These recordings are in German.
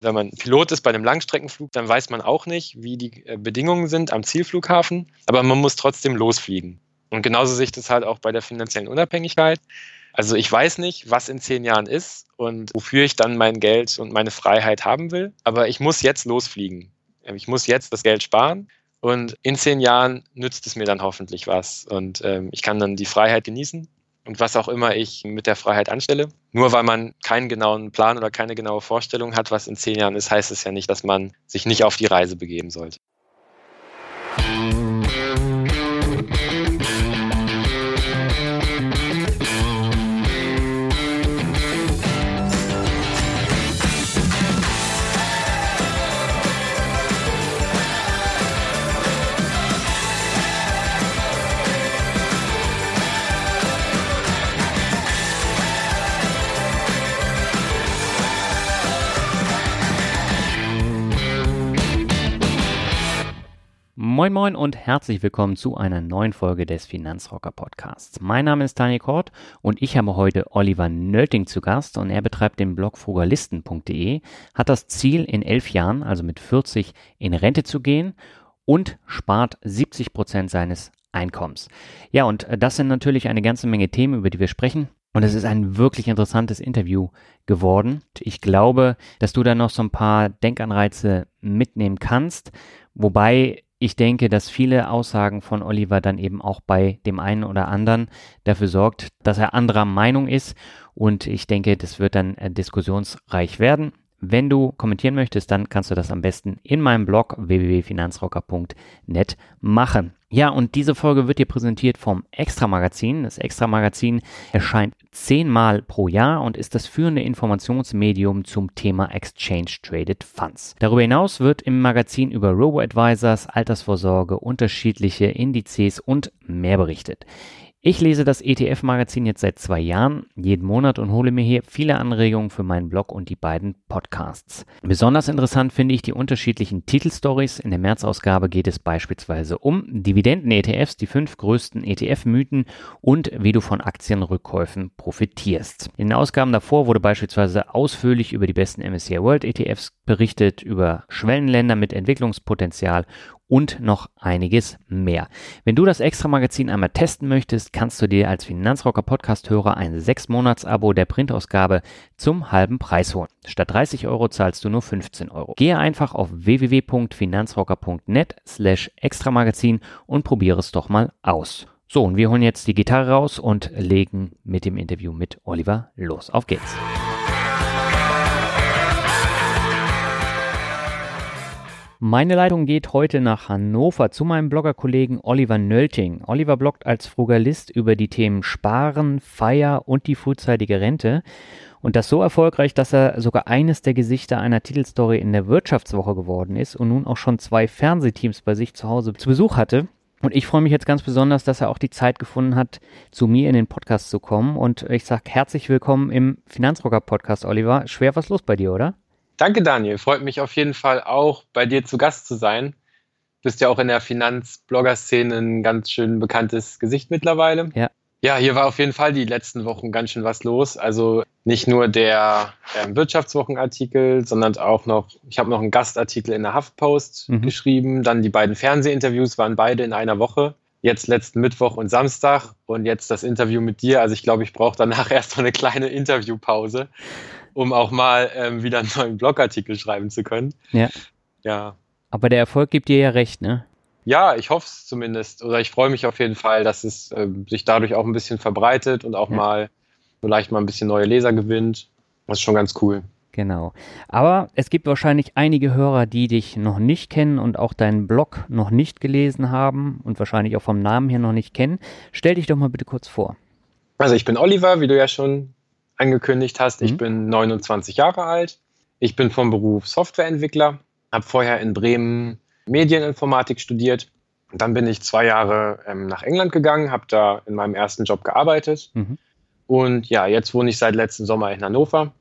Wenn man Pilot ist bei einem Langstreckenflug, dann weiß man auch nicht, wie die äh, Bedingungen sind am Zielflughafen, aber man muss trotzdem losfliegen. Und genauso sehe ich das halt auch bei der finanziellen Unabhängigkeit. Also ich weiß nicht, was in zehn Jahren ist und wofür ich dann mein Geld und meine Freiheit haben will, aber ich muss jetzt losfliegen. Ich muss jetzt das Geld sparen und in zehn Jahren nützt es mir dann hoffentlich was und ähm, ich kann dann die Freiheit genießen und was auch immer ich mit der Freiheit anstelle. Nur weil man keinen genauen Plan oder keine genaue Vorstellung hat, was in zehn Jahren ist, heißt es ja nicht, dass man sich nicht auf die Reise begeben sollte. Moin Moin und herzlich willkommen zu einer neuen Folge des Finanzrocker Podcasts. Mein Name ist Daniel Kort und ich habe heute Oliver Nölting zu Gast und er betreibt den Blog frugalisten.de, hat das Ziel in elf Jahren, also mit 40, in Rente zu gehen und spart 70 Prozent seines Einkommens. Ja, und das sind natürlich eine ganze Menge Themen, über die wir sprechen. Und es ist ein wirklich interessantes Interview geworden. Ich glaube, dass du da noch so ein paar Denkanreize mitnehmen kannst. Wobei ich denke, dass viele Aussagen von Oliver dann eben auch bei dem einen oder anderen dafür sorgt, dass er anderer Meinung ist. Und ich denke, das wird dann äh, diskussionsreich werden. Wenn du kommentieren möchtest, dann kannst du das am besten in meinem Blog www.finanzrocker.net machen. Ja, und diese Folge wird dir präsentiert vom Extra Magazin. Das Extra Magazin erscheint zehnmal pro Jahr und ist das führende Informationsmedium zum Thema Exchange Traded Funds. Darüber hinaus wird im Magazin über Robo-Advisors, Altersvorsorge, unterschiedliche Indizes und mehr berichtet. Ich lese das ETF-Magazin jetzt seit zwei Jahren, jeden Monat und hole mir hier viele Anregungen für meinen Blog und die beiden Podcasts. Besonders interessant finde ich die unterschiedlichen Titelstories. In der März-Ausgabe geht es beispielsweise um Dividenden-ETFs, die fünf größten ETF-Mythen und wie du von Aktienrückkäufen profitierst. In den Ausgaben davor wurde beispielsweise ausführlich über die besten MSCI World ETFs berichtet, über Schwellenländer mit Entwicklungspotenzial und noch einiges mehr. Wenn du das Extra-Magazin einmal testen möchtest, kannst du dir als Finanzrocker Podcast-Hörer ein 6-Monats-Abo der Printausgabe zum halben Preis holen. Statt 30 Euro zahlst du nur 15 Euro. Gehe einfach auf www.finanzrocker.net slash Extramagazin und probiere es doch mal aus. So, und wir holen jetzt die Gitarre raus und legen mit dem Interview mit Oliver los. Auf geht's! Meine Leitung geht heute nach Hannover zu meinem Bloggerkollegen Oliver Nölting. Oliver bloggt als Frugalist über die Themen Sparen, Feier und die frühzeitige Rente. Und das so erfolgreich, dass er sogar eines der Gesichter einer Titelstory in der Wirtschaftswoche geworden ist und nun auch schon zwei Fernsehteams bei sich zu Hause zu Besuch hatte. Und ich freue mich jetzt ganz besonders, dass er auch die Zeit gefunden hat, zu mir in den Podcast zu kommen. Und ich sage herzlich willkommen im Finanzrocker Podcast, Oliver. Schwer was los bei dir, oder? Danke, Daniel. Freut mich auf jeden Fall auch, bei dir zu Gast zu sein. Du bist ja auch in der Finanzblogger-Szene ein ganz schön bekanntes Gesicht mittlerweile. Ja. Ja, hier war auf jeden Fall die letzten Wochen ganz schön was los. Also nicht nur der äh, Wirtschaftswochenartikel, sondern auch noch, ich habe noch einen Gastartikel in der Haftpost mhm. geschrieben. Dann die beiden Fernsehinterviews waren beide in einer Woche. Jetzt letzten Mittwoch und Samstag und jetzt das Interview mit dir. Also ich glaube, ich brauche danach erst mal eine kleine Interviewpause um auch mal ähm, wieder einen neuen Blogartikel schreiben zu können. Ja. Ja. Aber der Erfolg gibt dir ja recht, ne? Ja, ich hoffe es zumindest. Oder ich freue mich auf jeden Fall, dass es äh, sich dadurch auch ein bisschen verbreitet und auch ja. mal vielleicht mal ein bisschen neue Leser gewinnt. Das ist schon ganz cool. Genau. Aber es gibt wahrscheinlich einige Hörer, die dich noch nicht kennen und auch deinen Blog noch nicht gelesen haben und wahrscheinlich auch vom Namen her noch nicht kennen. Stell dich doch mal bitte kurz vor. Also ich bin Oliver, wie du ja schon angekündigt hast. Mhm. Ich bin 29 Jahre alt. Ich bin vom Beruf Softwareentwickler, habe vorher in Bremen Medieninformatik studiert. Und dann bin ich zwei Jahre ähm, nach England gegangen, habe da in meinem ersten Job gearbeitet. Mhm. Und ja, jetzt wohne ich seit letzten Sommer in Hannover.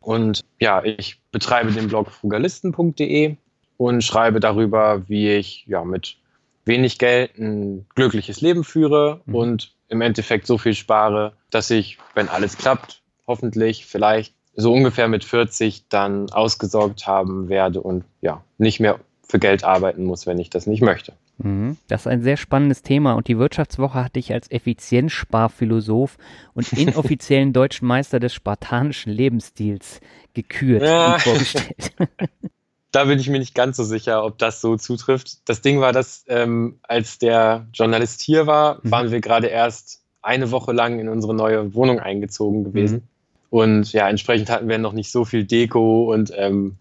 Und ja, ich betreibe den Blog frugalisten.de und schreibe darüber, wie ich ja mit wenig Geld ein glückliches Leben führe mhm. und im Endeffekt so viel spare, dass ich, wenn alles klappt, hoffentlich vielleicht so ungefähr mit 40 dann ausgesorgt haben werde und ja, nicht mehr für Geld arbeiten muss, wenn ich das nicht möchte. Mhm. Das ist ein sehr spannendes Thema und die Wirtschaftswoche hat dich als Effizienzsparphilosoph und inoffiziellen deutschen Meister des spartanischen Lebensstils gekürt ja. und vorgestellt. da bin ich mir nicht ganz so sicher, ob das so zutrifft. Das Ding war, dass ähm, als der Journalist hier war, mhm. waren wir gerade erst eine Woche lang in unsere neue Wohnung eingezogen gewesen. Mhm. Und ja, entsprechend hatten wir noch nicht so viel Deko und ähm,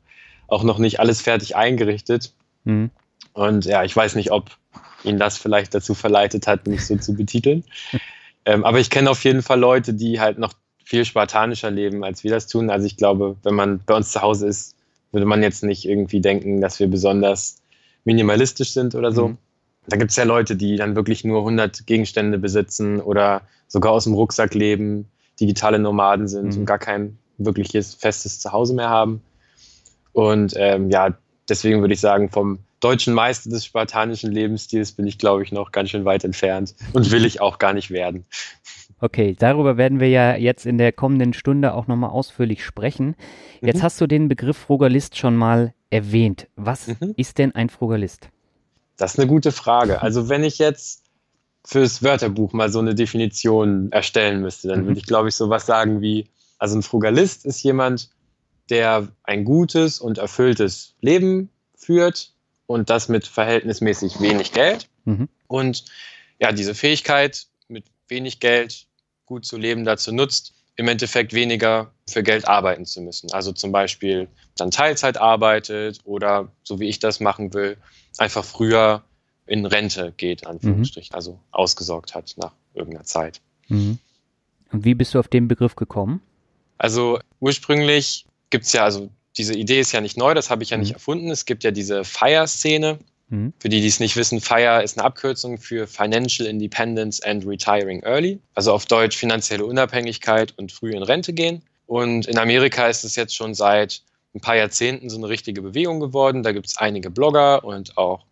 auch noch nicht alles fertig eingerichtet. Mhm. Und ja, ich weiß nicht, ob ihn das vielleicht dazu verleitet hat, mich so zu betiteln. ähm, aber ich kenne auf jeden Fall Leute, die halt noch viel spartanischer leben, als wir das tun. Also ich glaube, wenn man bei uns zu Hause ist, würde man jetzt nicht irgendwie denken, dass wir besonders minimalistisch sind oder so. Mhm. Da gibt es ja Leute, die dann wirklich nur 100 Gegenstände besitzen oder sogar aus dem Rucksack leben, digitale Nomaden sind mhm. und gar kein wirkliches festes Zuhause mehr haben. Und ähm, ja, deswegen würde ich sagen, vom deutschen Meister des spartanischen Lebensstils bin ich, glaube ich, noch ganz schön weit entfernt und will ich auch gar nicht werden. Okay, darüber werden wir ja jetzt in der kommenden Stunde auch nochmal ausführlich sprechen. Jetzt mhm. hast du den Begriff Frugalist schon mal erwähnt. Was mhm. ist denn ein Frugalist? Das ist eine gute Frage. Also wenn ich jetzt fürs Wörterbuch mal so eine Definition erstellen müsste, dann mhm. würde ich, glaube ich, sowas sagen wie, also ein Frugalist ist jemand, der ein gutes und erfülltes Leben führt und das mit verhältnismäßig wenig Geld. Mhm. Und ja, diese Fähigkeit, mit wenig Geld gut zu leben dazu nutzt, im Endeffekt weniger für Geld arbeiten zu müssen. Also zum Beispiel dann Teilzeit arbeitet oder, so wie ich das machen will, einfach früher in Rente geht, Anführungsstrich, mhm. also ausgesorgt hat nach irgendeiner Zeit. Mhm. Und wie bist du auf den Begriff gekommen? Also ursprünglich gibt es ja, also diese Idee ist ja nicht neu, das habe ich ja mhm. nicht erfunden. Es gibt ja diese Fire-Szene, Mhm. Für die, die es nicht wissen, FIRE ist eine Abkürzung für Financial Independence and Retiring Early, also auf Deutsch finanzielle Unabhängigkeit und früh in Rente gehen. Und in Amerika ist es jetzt schon seit ein paar Jahrzehnten so eine richtige Bewegung geworden. Da gibt es einige Blogger und auch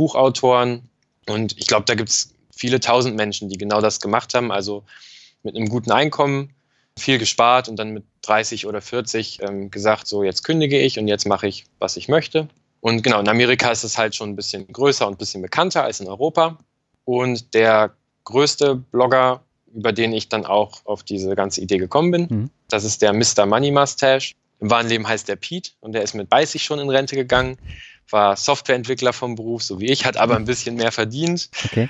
Buchautoren. Und ich glaube, da gibt es viele tausend Menschen, die genau das gemacht haben. Also mit einem guten Einkommen, viel gespart und dann mit 30 oder 40 ähm, gesagt, so jetzt kündige ich und jetzt mache ich, was ich möchte. Und genau, in Amerika ist es halt schon ein bisschen größer und ein bisschen bekannter als in Europa. Und der größte Blogger, über den ich dann auch auf diese ganze Idee gekommen bin, mhm. das ist der Mr. Money Mustache. Im wahren Leben heißt der Pete und der ist mit 30 schon in Rente gegangen, war Softwareentwickler vom Beruf, so wie ich, hat aber ein bisschen mehr verdient. Okay.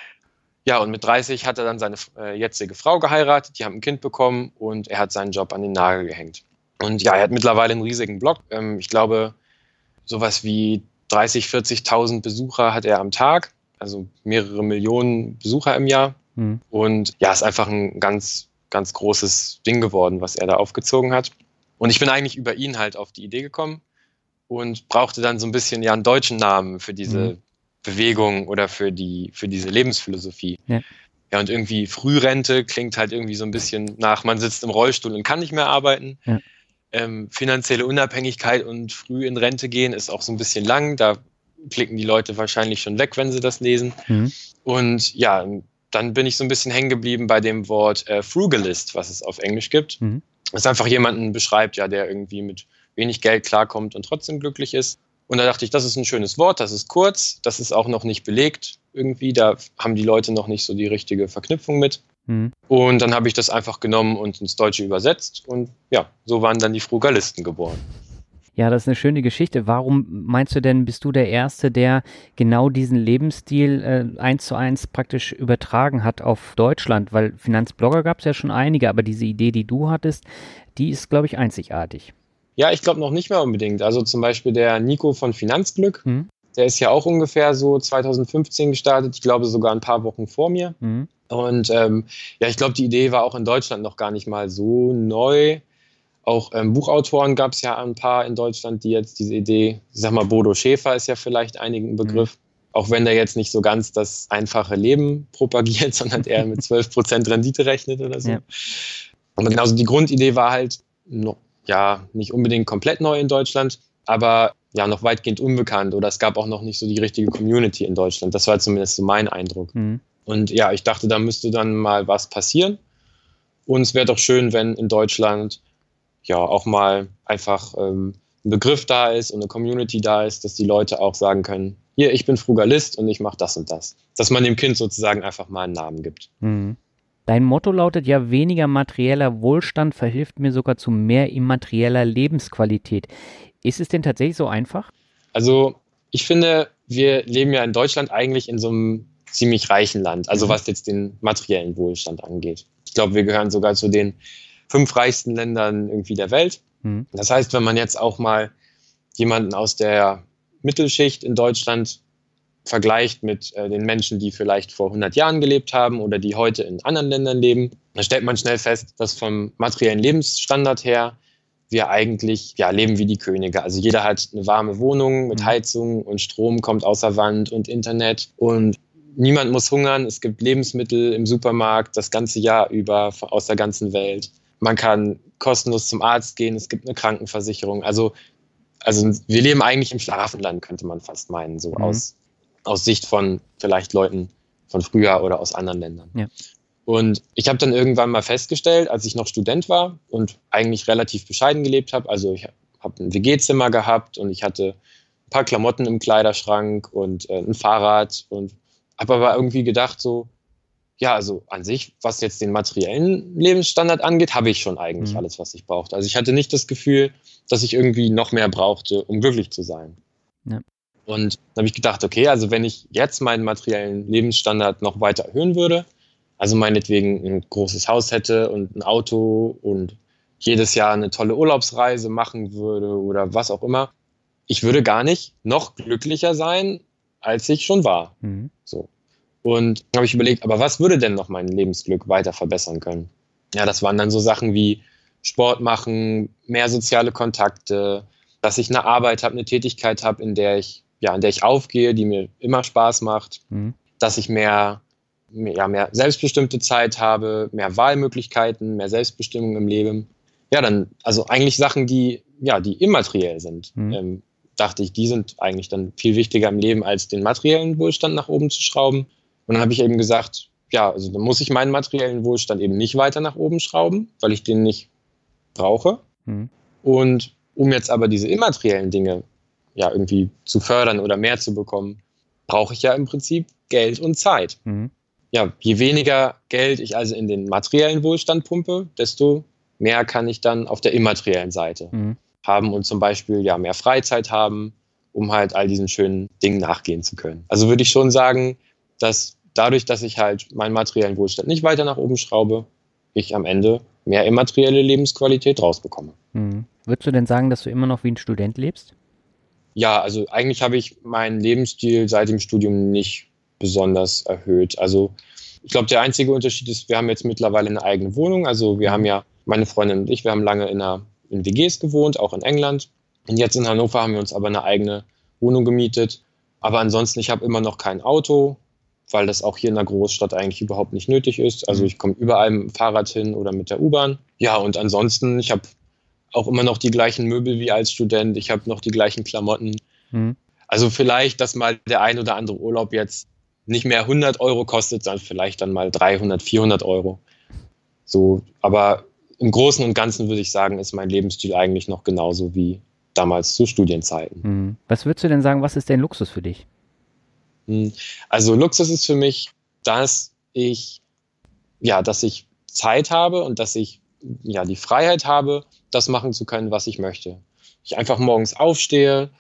Ja, und mit 30 hat er dann seine äh, jetzige Frau geheiratet, die haben ein Kind bekommen und er hat seinen Job an den Nagel gehängt. Und ja, er hat mittlerweile einen riesigen Blog. Ähm, ich glaube, sowas wie 30, 40.000 Besucher hat er am Tag, also mehrere Millionen Besucher im Jahr. Mhm. Und ja, ist einfach ein ganz, ganz großes Ding geworden, was er da aufgezogen hat. Und ich bin eigentlich über ihn halt auf die Idee gekommen und brauchte dann so ein bisschen ja einen deutschen Namen für diese mhm. Bewegung oder für die, für diese Lebensphilosophie. Ja. ja, und irgendwie Frührente klingt halt irgendwie so ein bisschen nach, man sitzt im Rollstuhl und kann nicht mehr arbeiten. Ja ähm, finanzielle Unabhängigkeit und früh in Rente gehen ist auch so ein bisschen lang. Da klicken die Leute wahrscheinlich schon weg, wenn sie das lesen. Mhm. Und ja, dann bin ich so ein bisschen hängen geblieben bei dem Wort äh, Frugalist, was es auf Englisch gibt. Mhm. Das einfach jemanden beschreibt, ja, der irgendwie mit wenig Geld klarkommt und trotzdem glücklich ist. Und da dachte ich, das ist ein schönes Wort, das ist kurz, das ist auch noch nicht belegt irgendwie, da haben die Leute noch nicht so die richtige Verknüpfung mit. Mhm. Und dann habe ich das einfach genommen und ins Deutsche übersetzt und ja, so waren dann die Frugalisten geboren. Ja, das ist eine schöne Geschichte. Warum meinst du denn, bist du der Erste, der genau diesen Lebensstil äh, eins zu eins praktisch übertragen hat auf Deutschland? Weil Finanzblogger gab es ja schon einige, aber diese Idee, die du hattest, die ist, glaube ich, einzigartig. Ja, ich glaube noch nicht mehr unbedingt. Also zum Beispiel der Nico von Finanzglück, mhm. der ist ja auch ungefähr so 2015 gestartet, ich glaube sogar ein paar Wochen vor mir. Mhm. Und ähm, ja, ich glaube, die Idee war auch in Deutschland noch gar nicht mal so neu. Auch ähm, Buchautoren gab es ja ein paar in Deutschland, die jetzt diese Idee, ich sag mal, Bodo Schäfer ist ja vielleicht einigen Begriff, mhm. auch wenn der jetzt nicht so ganz das einfache Leben propagiert, sondern eher mit 12% Rendite rechnet oder so. Ja. Aber genauso die Grundidee war halt noch, ja, nicht unbedingt komplett neu in Deutschland, aber ja, noch weitgehend unbekannt oder es gab auch noch nicht so die richtige Community in Deutschland. Das war zumindest so mein Eindruck. Mhm. Und ja, ich dachte, da müsste dann mal was passieren. Und es wäre doch schön, wenn in Deutschland ja auch mal einfach ähm, ein Begriff da ist und eine Community da ist, dass die Leute auch sagen können, hier, ich bin Frugalist und ich mache das und das. Dass man dem Kind sozusagen einfach mal einen Namen gibt. Mhm. Dein Motto lautet ja, weniger materieller Wohlstand verhilft mir sogar zu mehr immaterieller Lebensqualität. Ist es denn tatsächlich so einfach? Also ich finde, wir leben ja in Deutschland eigentlich in so einem ziemlich reichen Land, also mhm. was jetzt den materiellen Wohlstand angeht. Ich glaube, wir gehören sogar zu den fünf reichsten Ländern irgendwie der Welt. Mhm. Das heißt, wenn man jetzt auch mal jemanden aus der Mittelschicht in Deutschland vergleicht mit äh, den Menschen, die vielleicht vor 100 Jahren gelebt haben oder die heute in anderen Ländern leben, dann stellt man schnell fest, dass vom materiellen Lebensstandard her wir eigentlich ja, leben wie die Könige. Also jeder hat eine warme Wohnung mit mhm. Heizung und Strom kommt außer Wand und Internet und niemand muss hungern. Es gibt Lebensmittel im Supermarkt das ganze Jahr über aus der ganzen Welt. Man kann kostenlos zum Arzt gehen. Es gibt eine Krankenversicherung. Also, also wir leben eigentlich im Schlafenland, könnte man fast meinen, so mhm. aus, aus Sicht von vielleicht Leuten von früher oder aus anderen Ländern. Ja. Und ich habe dann irgendwann mal festgestellt, als ich noch Student war und eigentlich relativ bescheiden gelebt habe, also ich habe ein WG-Zimmer gehabt und ich hatte ein paar Klamotten im Kleiderschrank und äh, ein Fahrrad und habe aber irgendwie gedacht, so, ja, also an sich, was jetzt den materiellen Lebensstandard angeht, habe ich schon eigentlich mhm. alles, was ich brauchte. Also ich hatte nicht das Gefühl, dass ich irgendwie noch mehr brauchte, um glücklich zu sein. Ja. Und dann habe ich gedacht, okay, also wenn ich jetzt meinen materiellen Lebensstandard noch weiter erhöhen würde, also meinetwegen ein großes Haus hätte und ein Auto und jedes Jahr eine tolle Urlaubsreise machen würde oder was auch immer, ich würde gar nicht noch glücklicher sein, als ich schon war. Mhm. So. Und habe ich überlegt, aber was würde denn noch mein Lebensglück weiter verbessern können? Ja, das waren dann so Sachen wie Sport machen, mehr soziale Kontakte, dass ich eine Arbeit habe, eine Tätigkeit habe, in der ich, ja, in der ich aufgehe, die mir immer Spaß macht, mhm. dass ich mehr, mehr, ja, mehr selbstbestimmte Zeit habe, mehr Wahlmöglichkeiten, mehr Selbstbestimmung im Leben. Ja, dann, also eigentlich Sachen, die, ja, die immateriell sind. Mhm. Ähm, dachte ich, die sind eigentlich dann viel wichtiger im Leben, als den materiellen Wohlstand nach oben zu schrauben. Und dann habe ich eben gesagt, ja, also dann muss ich meinen materiellen Wohlstand eben nicht weiter nach oben schrauben, weil ich den nicht brauche. Mhm. Und um jetzt aber diese immateriellen Dinge ja irgendwie zu fördern oder mehr zu bekommen, brauche ich ja im Prinzip Geld und Zeit. Mhm. Ja, je weniger Geld ich also in den materiellen Wohlstand pumpe, desto mehr kann ich dann auf der immateriellen Seite mhm haben und zum Beispiel ja mehr Freizeit haben, um halt all diesen schönen Dingen nachgehen zu können. Also würde ich schon sagen, dass dadurch, dass ich halt meinen materiellen Wohlstand nicht weiter nach oben schraube, ich am Ende mehr immaterielle Lebensqualität rausbekomme. Mhm. Würdest du denn sagen, dass du immer noch wie ein Student lebst? Ja, also eigentlich habe ich meinen Lebensstil seit dem Studium nicht besonders erhöht. Also ich glaube, der einzige Unterschied ist, wir haben jetzt mittlerweile eine eigene Wohnung. Also wir haben ja, meine Freundin und ich, wir haben lange in einer in WGs gewohnt, auch in England. Und jetzt in Hannover haben wir uns aber eine eigene Wohnung gemietet. Aber ansonsten, ich habe immer noch kein Auto, weil das auch hier in der Großstadt eigentlich überhaupt nicht nötig ist. Also mhm. ich komme überall mit dem Fahrrad hin oder mit der U-Bahn. Ja, und ansonsten, ich habe auch immer noch die gleichen Möbel wie als Student. Ich habe noch die gleichen Klamotten. Mhm. Also vielleicht, dass mal der ein oder andere Urlaub jetzt nicht mehr 100 Euro kostet, sondern vielleicht dann mal 300, 400 Euro. So, aber im Großen und Ganzen würde ich sagen, ist mein Lebensstil eigentlich noch genauso wie damals zu Studienzeiten. Mhm. Was würdest du denn sagen, was ist denn Luxus für dich? Hm, also Luxus ist für mich, dass ich, ja, dass ich Zeit habe und dass ich ja die Freiheit habe, das machen zu können, was ich möchte. Ich einfach morgens aufstehe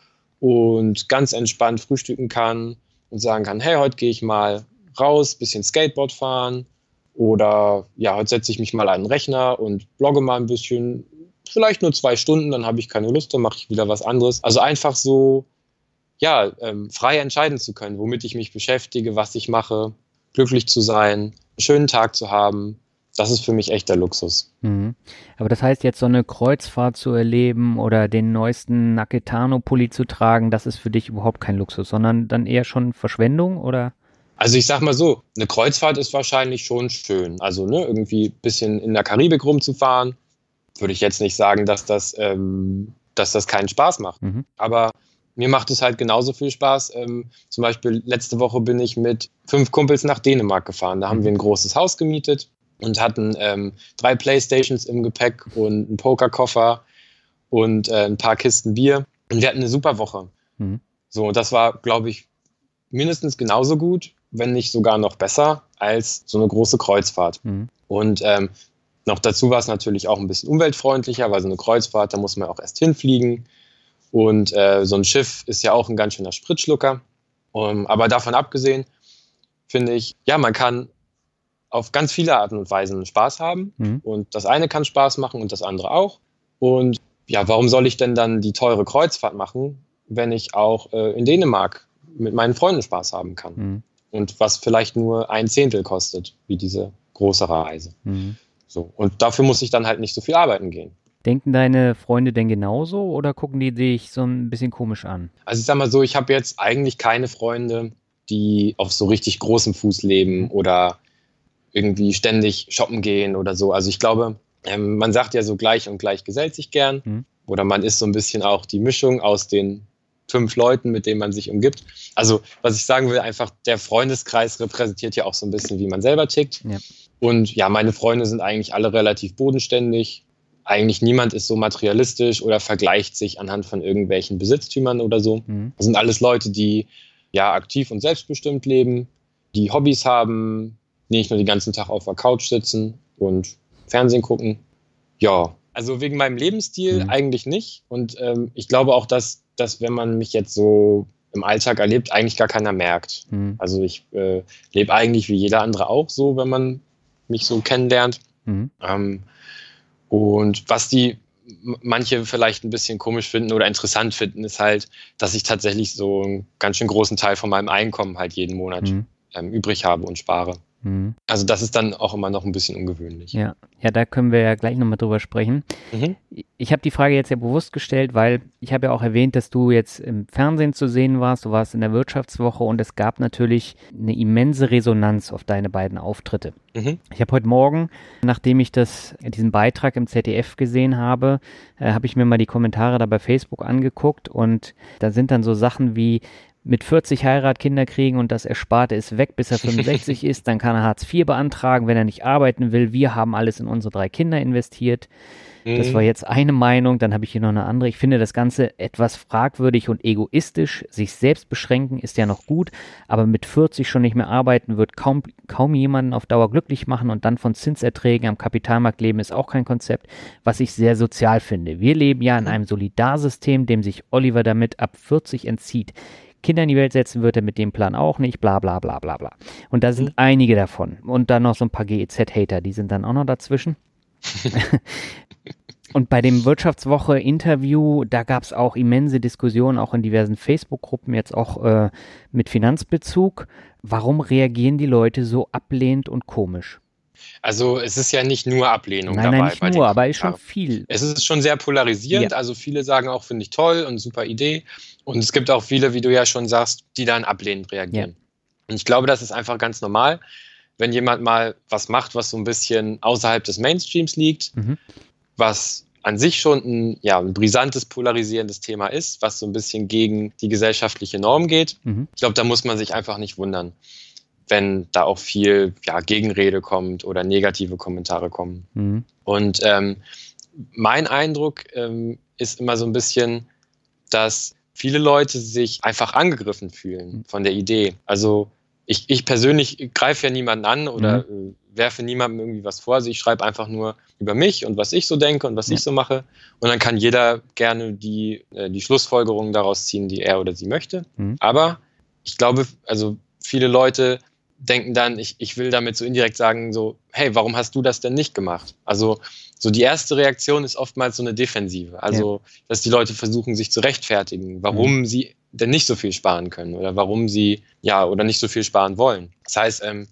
und ganz entspannt frühstücken kann und sagen kann, hey, heute gehe ich mal raus, bisschen Skateboard fahren oder ja, heute setze ich mich mal an den Rechner und blogge mal ein bisschen, vielleicht nur zwei Stunden, dann habe ich keine Lust, dann mache ich wieder was anderes. Also einfach so, ja, ähm, frei entscheiden zu können, womit ich mich beschäftige, was ich mache, glücklich zu sein. schönen Tag zu haben. Das ist für mich echt der Luxus. Mhm. Aber das heißt jetzt so eine Kreuzfahrt zu erleben oder den neuesten Naketano-Pulli zu tragen, das ist für dich überhaupt kein Luxus, sondern dann eher schon Verschwendung oder? Also ich sag mal so, eine Kreuzfahrt ist wahrscheinlich schon schön. Also ne, irgendwie ein bisschen in der Karibik rumzufahren, würde ich jetzt nicht sagen, dass das, ähm, dass das keinen Spaß macht. Mhm. Aber mir macht es halt genauso viel Spaß. Ähm, zum Beispiel letzte Woche bin ich mit fünf Kumpels nach Dänemark gefahren. Da haben mhm. wir ein großes Haus gemietet und hatten ähm, drei Playstations im Gepäck und einen Pokerkoffer und äh, ein paar Kisten Bier. Und wir hatten eine super Woche. Mhm. So, das war, glaube ich, mindestens genauso gut, wenn nicht sogar noch besser als so eine große Kreuzfahrt. Mhm. Und ähm, noch dazu war es natürlich auch ein bisschen umweltfreundlicher, weil so eine Kreuzfahrt, da muss man auch erst hinfliegen. Und äh, so ein Schiff ist ja auch ein ganz schöner Spritschlucker. Um, aber davon abgesehen, finde ich, ja, man kann auf ganz viele Arten und Weisen Spaß haben. Mhm. Und das eine kann Spaß machen und das andere auch. Und ja, warum soll ich denn dann die teure Kreuzfahrt machen, wenn ich auch äh, in Dänemark mit meinen Freunden Spaß haben kann? Mhm. Und was vielleicht nur ein Zehntel kostet, wie diese große Reise. Mhm. So. Und dafür muss ich dann halt nicht so viel arbeiten gehen. Denken deine Freunde denn genauso oder gucken die dich so ein bisschen komisch an? Also ich sag mal so, ich habe jetzt eigentlich keine Freunde, die auf so richtig großem Fuß leben oder irgendwie ständig shoppen gehen oder so. Also ich glaube, ähm, man sagt ja so gleich und gleich gesellt sich gern. Mhm. Oder man ist so ein bisschen auch die Mischung aus den fünf Leuten, mit denen man sich umgibt. Also, was ich sagen will, einfach der Freundeskreis repräsentiert ja auch so ein bisschen, wie man selber tickt. Ja. Und ja, meine Freunde sind eigentlich alle relativ bodenständig. Eigentlich niemand ist so materialistisch oder vergleicht sich anhand von irgendwelchen Besitztümern oder so. Mhm. Das sind alles Leute, die ja aktiv und selbstbestimmt leben, die Hobbys haben, nicht nur den ganzen Tag auf der Couch sitzen und Fernsehen gucken. Ja, also wegen meinem Lebensstil mhm. eigentlich nicht. Und ähm, ich glaube auch, dass, dass wenn man mich jetzt so im Alltag erlebt, eigentlich gar keiner merkt. Mhm. Also ich äh, lebe eigentlich wie jeder andere auch so, wenn man mich so kennenlernt. Mhm. Ähm, und was die manche vielleicht ein bisschen komisch finden oder interessant finden, ist halt, dass ich tatsächlich so einen ganz schön großen Teil von meinem Einkommen halt jeden Monat mhm. ähm, übrig habe und spare. Mhm. Also das ist dann auch immer noch ein bisschen ungewöhnlich. Ja, ja da können wir ja gleich nochmal drüber sprechen. Mhm. Ich habe die Frage jetzt ja bewusst gestellt, weil ich habe ja auch erwähnt, dass du jetzt im Fernsehen zu sehen warst, du warst in der Wirtschaftswoche und es gab natürlich eine immense Resonanz auf deine beiden Auftritte. Mhm. Ich habe heute Morgen, nachdem ich das, diesen Beitrag im ZDF gesehen habe, äh, habe ich mir mal die Kommentare da bei Facebook angeguckt und da sind dann so Sachen wie, mit 40 Heirat Kinder kriegen und das Ersparte ist weg, bis er 65 ist, dann kann er Hartz IV beantragen, wenn er nicht arbeiten will. Wir haben alles in unsere drei Kinder investiert. Das war mhm. jetzt eine Meinung, dann habe ich hier noch eine andere. Ich finde das Ganze etwas fragwürdig und egoistisch. Sich selbst beschränken ist ja noch gut, aber mit 40 schon nicht mehr arbeiten wird kaum, kaum jemanden auf Dauer glücklich machen und dann von Zinserträgen am Kapitalmarkt leben ist auch kein Konzept, was ich sehr sozial finde. Wir leben ja in mhm. einem Solidarsystem, dem sich Oliver damit ab 40 entzieht. Kinder in die Welt setzen wird er mit dem Plan auch nicht, bla bla bla bla bla. Und da sind mhm. einige davon. Und dann noch so ein paar GEZ-Hater, die sind dann auch noch dazwischen. Und bei dem Wirtschaftswoche-Interview, da gab es auch immense Diskussionen, auch in diversen Facebook-Gruppen, jetzt auch äh, mit Finanzbezug. Warum reagieren die Leute so ablehnend und komisch? Also es ist ja nicht nur Ablehnung nein, dabei. Nein, nicht nur, aber es ist schon viel. Es ist schon sehr polarisierend. Ja. Also viele sagen auch, finde ich toll und super Idee. Und es gibt auch viele, wie du ja schon sagst, die dann ablehnend reagieren. Ja. Und ich glaube, das ist einfach ganz normal, wenn jemand mal was macht, was so ein bisschen außerhalb des Mainstreams liegt, mhm. was an sich schon ein, ja, ein brisantes, polarisierendes Thema ist, was so ein bisschen gegen die gesellschaftliche Norm geht. Mhm. Ich glaube, da muss man sich einfach nicht wundern wenn da auch viel ja, Gegenrede kommt oder negative Kommentare kommen. Mhm. Und ähm, mein Eindruck ähm, ist immer so ein bisschen, dass viele Leute sich einfach angegriffen fühlen mhm. von der Idee. Also ich, ich persönlich greife ja niemanden an oder mhm. äh, werfe niemandem irgendwie was vor. Also ich schreibe einfach nur über mich und was ich so denke und was ja. ich so mache. Und dann kann jeder gerne die, äh, die Schlussfolgerungen daraus ziehen, die er oder sie möchte. Mhm. Aber ich glaube, also viele Leute denken dann, ich, ich will damit so indirekt sagen, so, hey, warum hast du das denn nicht gemacht? Also so die erste Reaktion ist oftmals so eine Defensive. Also, ja. dass die Leute versuchen, sich zu rechtfertigen, warum mhm. sie denn nicht so viel sparen können oder warum sie ja oder nicht so viel sparen wollen. Das heißt, ähm,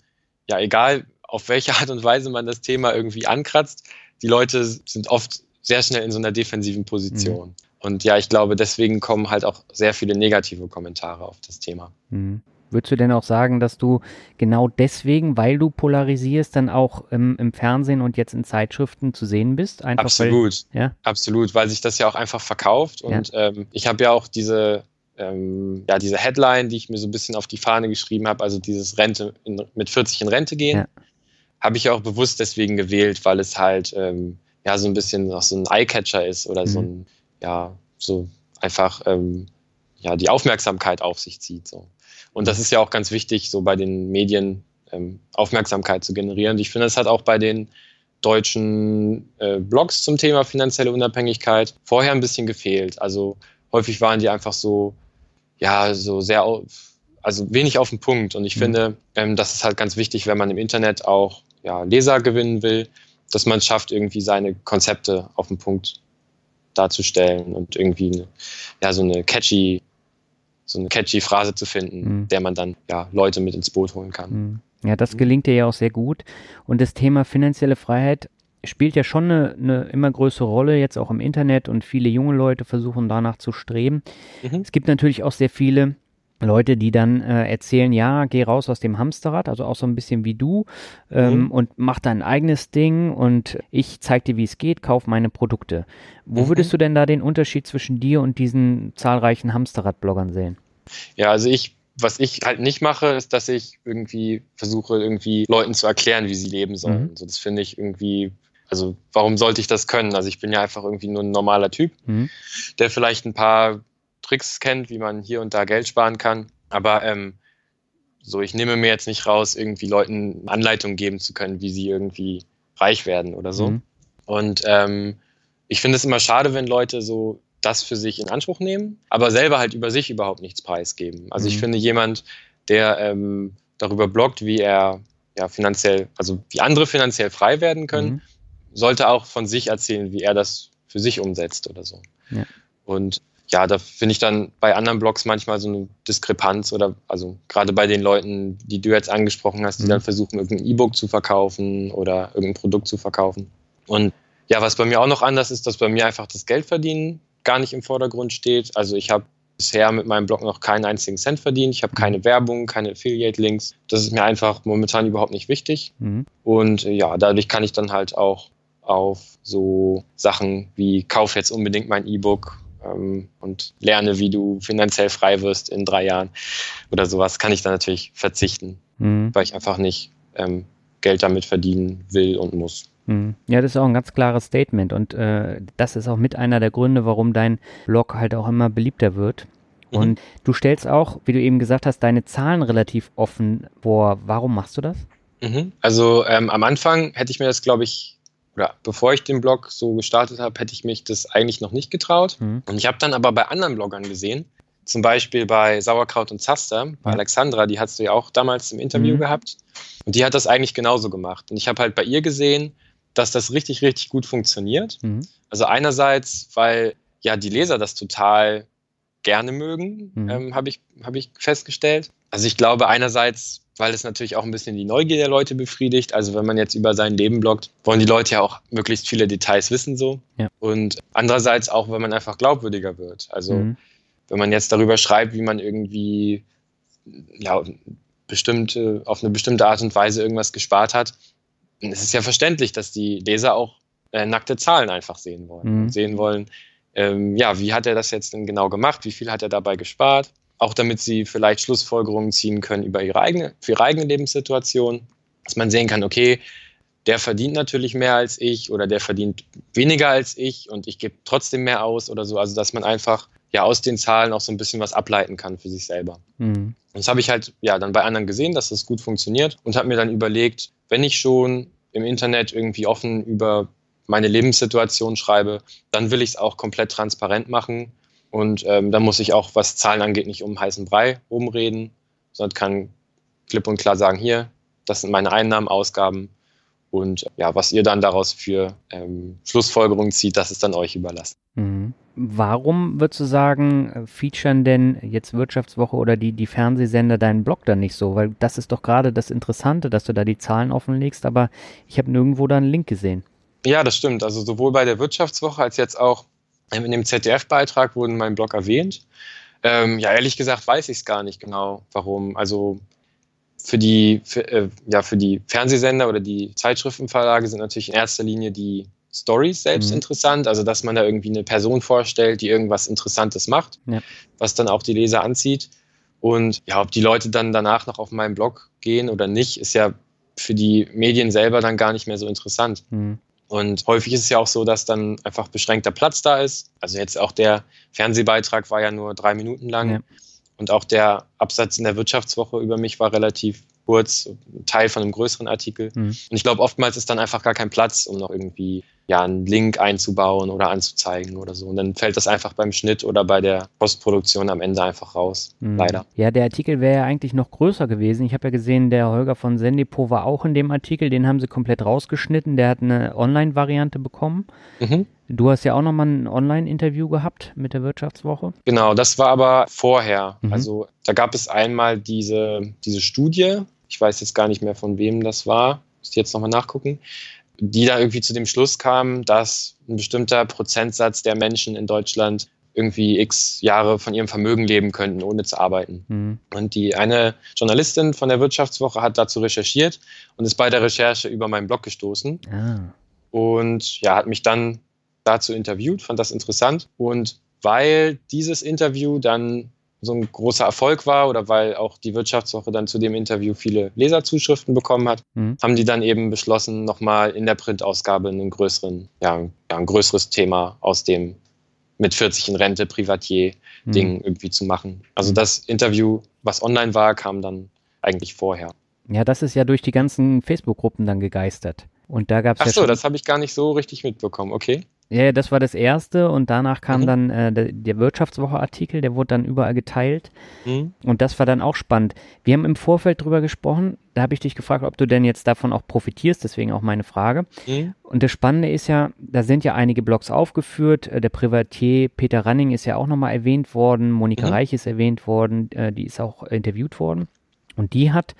ja, egal auf welche Art und Weise man das Thema irgendwie ankratzt. Die Leute sind oft sehr schnell in so einer defensiven Position. Mhm. Und ja, ich glaube, deswegen kommen halt auch sehr viele negative Kommentare auf das Thema. Mhm. Würdest du denn auch sagen, dass du genau deswegen, weil du polarisierst, dann auch im, im Fernsehen und jetzt in Zeitschriften zu sehen bist? Einfach absolut, weil, ja? absolut, weil sich das ja auch einfach verkauft. Und ja. ähm, ich habe ja auch diese, ähm, ja, diese Headline, die ich mir so ein bisschen auf die Fahne geschrieben habe, also dieses Rente in, mit 40 in Rente gehen, ja. habe ich auch bewusst deswegen gewählt, weil es halt ähm, ja so ein bisschen auch so ein Eyecatcher ist oder mhm. so ein, ja, so einfach ähm, ja, die Aufmerksamkeit auf sich zieht. So. Und das ist ja auch ganz wichtig, so bei den Medien ähm, Aufmerksamkeit zu generieren. Und ich finde, es hat auch bei den deutschen äh, Blogs zum Thema finanzielle Unabhängigkeit vorher ein bisschen gefehlt. Also häufig waren die einfach so, ja, so sehr, also wenig auf den Punkt. Und ich mhm. finde, ähm, das ist halt ganz wichtig, wenn man im Internet auch ja, Leser gewinnen will, dass man es schafft, irgendwie seine Konzepte auf den Punkt darzustellen und irgendwie eine, ja, so eine catchy so eine catchy Phrase zu finden, mhm. der man dann ja Leute mit ins Boot holen kann. Mhm. Ja, das gelingt dir ja auch sehr gut. Und das Thema finanzielle Freiheit spielt ja schon eine, eine, immer größere Rolle, jetzt auch im Internet und viele junge Leute versuchen danach zu streben. Mhm. Es gibt natürlich auch sehr viele Leute, die dann äh, erzählen, ja, geh raus aus dem Hamsterrad, also auch so ein bisschen wie du ähm, mhm. und mach dein eigenes Ding und ich zeig dir, wie es geht, kauf meine Produkte. Wo mhm. würdest du denn da den Unterschied zwischen dir und diesen zahlreichen Hamsterrad-Bloggern sehen? Ja, also ich, was ich halt nicht mache, ist, dass ich irgendwie versuche, irgendwie Leuten zu erklären, wie sie leben sollen. Mhm. So, das finde ich irgendwie also warum sollte ich das können? Also ich bin ja einfach irgendwie nur ein normaler Typ, mhm. der vielleicht ein paar Tricks kennt, wie man hier und da Geld sparen kann. Aber ähm, so, ich nehme mir jetzt nicht raus, irgendwie Leuten Anleitungen geben zu können, wie sie irgendwie reich werden oder so. Mhm. Und ähm, ich finde es immer schade, wenn Leute so das für sich in Anspruch nehmen, aber selber halt über sich überhaupt nichts preisgeben. Also mhm. ich finde jemand, der ähm, darüber bloggt, wie er ja finanziell, also wie andere finanziell frei werden können, mhm. sollte auch von sich erzählen, wie er das für sich umsetzt oder so. Ja. Und ja, da finde ich dann bei anderen Blogs manchmal so eine Diskrepanz oder also gerade bei den Leuten, die du jetzt angesprochen hast, die mhm. dann versuchen, irgendein E-Book zu verkaufen oder irgendein Produkt zu verkaufen. Und ja, was bei mir auch noch anders ist, dass bei mir einfach das Geldverdienen gar nicht im Vordergrund steht. Also ich habe bisher mit meinem Blog noch keinen einzigen Cent verdient. Ich habe mhm. keine Werbung, keine Affiliate-Links. Das ist mir einfach momentan überhaupt nicht wichtig. Mhm. Und äh, ja, dadurch kann ich dann halt auch auf so Sachen wie kauf jetzt unbedingt mein E-Book ähm, und lerne, wie du finanziell frei wirst in drei Jahren oder sowas, kann ich dann natürlich verzichten, mhm. weil ich einfach nicht ähm, Geld damit verdienen will und muss. Mhm. Ja, das ist auch ein ganz klares Statement und äh, das ist auch mit einer der Gründe, warum dein Blog halt auch immer beliebter wird. Mhm. Und du stellst auch, wie du eben gesagt hast, deine Zahlen relativ offen vor. Warum machst du das? Mhm. Also ähm, am Anfang hätte ich mir das, glaube ich, oder bevor ich den Blog so gestartet habe, hätte ich mich das eigentlich noch nicht getraut. Mhm. Und ich habe dann aber bei anderen Bloggern gesehen, zum Beispiel bei Sauerkraut und Zaster, bei Alexandra, die hast du ja auch damals im Interview mhm. gehabt. Und die hat das eigentlich genauso gemacht. Und ich habe halt bei ihr gesehen, dass das richtig, richtig gut funktioniert. Mhm. Also einerseits, weil ja die Leser das total gerne mögen, mhm. ähm, habe ich, hab ich festgestellt. Also ich glaube einerseits, weil es natürlich auch ein bisschen die Neugier der Leute befriedigt. Also wenn man jetzt über sein Leben bloggt, wollen die Leute ja auch möglichst viele Details wissen so. Ja. Und andererseits auch, wenn man einfach glaubwürdiger wird. Also mhm. wenn man jetzt darüber schreibt, wie man irgendwie ja, bestimmte, auf eine bestimmte Art und Weise irgendwas gespart hat, es ist ja verständlich, dass die Leser auch äh, nackte Zahlen einfach sehen wollen. Mhm. Sehen wollen, ähm, ja, wie hat er das jetzt denn genau gemacht? Wie viel hat er dabei gespart? Auch damit sie vielleicht Schlussfolgerungen ziehen können über ihre eigene, für ihre eigene Lebenssituation. Dass man sehen kann, okay, der verdient natürlich mehr als ich oder der verdient weniger als ich und ich gebe trotzdem mehr aus oder so. Also dass man einfach ja aus den Zahlen auch so ein bisschen was ableiten kann für sich selber. Mhm. Und das habe ich halt ja dann bei anderen gesehen, dass das gut funktioniert und habe mir dann überlegt, wenn ich schon im Internet irgendwie offen über meine Lebenssituation schreibe, dann will ich es auch komplett transparent machen. Und ähm, dann muss ich auch, was Zahlen angeht, nicht um heißen Brei rumreden, sondern kann klipp und klar sagen, hier, das sind meine Einnahmen, Ausgaben Und ja, was ihr dann daraus für ähm, Schlussfolgerungen zieht, das ist dann euch überlassen. Mhm. Warum würdest du sagen, featuren denn jetzt Wirtschaftswoche oder die, die Fernsehsender deinen Blog dann nicht so? Weil das ist doch gerade das Interessante, dass du da die Zahlen offenlegst, aber ich habe nirgendwo da einen Link gesehen. Ja, das stimmt. Also sowohl bei der Wirtschaftswoche als jetzt auch in dem ZDF-Beitrag wurden mein Blog erwähnt. Ähm, ja, ehrlich gesagt weiß ich es gar nicht genau, warum. Also für die, für, äh, ja, für die Fernsehsender oder die Zeitschriftenverlage sind natürlich in erster Linie die Stories selbst mhm. interessant, also dass man da irgendwie eine Person vorstellt, die irgendwas Interessantes macht, ja. was dann auch die Leser anzieht. Und ja, ob die Leute dann danach noch auf meinen Blog gehen oder nicht, ist ja für die Medien selber dann gar nicht mehr so interessant. Mhm. Und häufig ist es ja auch so, dass dann einfach beschränkter Platz da ist. Also jetzt auch der Fernsehbeitrag war ja nur drei Minuten lang. Ja. Und auch der Absatz in der Wirtschaftswoche über mich war relativ kurz, Teil von einem größeren Artikel. Mhm. Und ich glaube, oftmals ist dann einfach gar kein Platz, um noch irgendwie ja, einen Link einzubauen oder anzuzeigen oder so. Und dann fällt das einfach beim Schnitt oder bei der Postproduktion am Ende einfach raus. Mhm. Leider. Ja, der Artikel wäre ja eigentlich noch größer gewesen. Ich habe ja gesehen, der Holger von Sendepo war auch in dem Artikel. Den haben sie komplett rausgeschnitten. Der hat eine Online-Variante bekommen. Mhm. Du hast ja auch nochmal ein Online-Interview gehabt mit der Wirtschaftswoche. Genau, das war aber vorher. Mhm. Also da gab es einmal diese, diese Studie. Ich weiß jetzt gar nicht mehr, von wem das war. Muss ich jetzt nochmal nachgucken die da irgendwie zu dem Schluss kam, dass ein bestimmter Prozentsatz der Menschen in Deutschland irgendwie x Jahre von ihrem Vermögen leben könnten, ohne zu arbeiten. Mhm. Und die eine Journalistin von der Wirtschaftswoche hat dazu recherchiert und ist bei der Recherche über meinen Blog gestoßen. Ah. Und ja, hat mich dann dazu interviewt, fand das interessant. Und weil dieses Interview dann so ein großer Erfolg war oder weil auch die Wirtschaftswoche dann zu dem Interview viele Leserzuschriften bekommen hat, mhm. haben die dann eben beschlossen, nochmal in der Printausgabe einen größeren, ja, ja, ein größeres Thema aus dem mit 40 in Rente Privatier-Ding mhm. irgendwie zu machen. Also das Interview, was online war, kam dann eigentlich vorher. Ja, das ist ja durch die ganzen Facebook-Gruppen dann gegeistert. Und da gab es Ach so, ja das habe ich gar nicht so richtig mitbekommen, okay. Ja, das war das erste und danach kam mhm. dann äh, der, der Wirtschaftswoche-Artikel, der wurde dann überall geteilt mhm. und das war dann auch spannend. Wir haben im Vorfeld drüber gesprochen, da habe ich dich gefragt, ob du denn jetzt davon auch profitierst, deswegen auch meine Frage. Mhm. Und das Spannende ist ja, da sind ja einige Blogs aufgeführt, äh, der Privatier Peter Ranning ist ja auch nochmal erwähnt worden, Monika mhm. Reich ist erwähnt worden, äh, die ist auch interviewt worden und die hat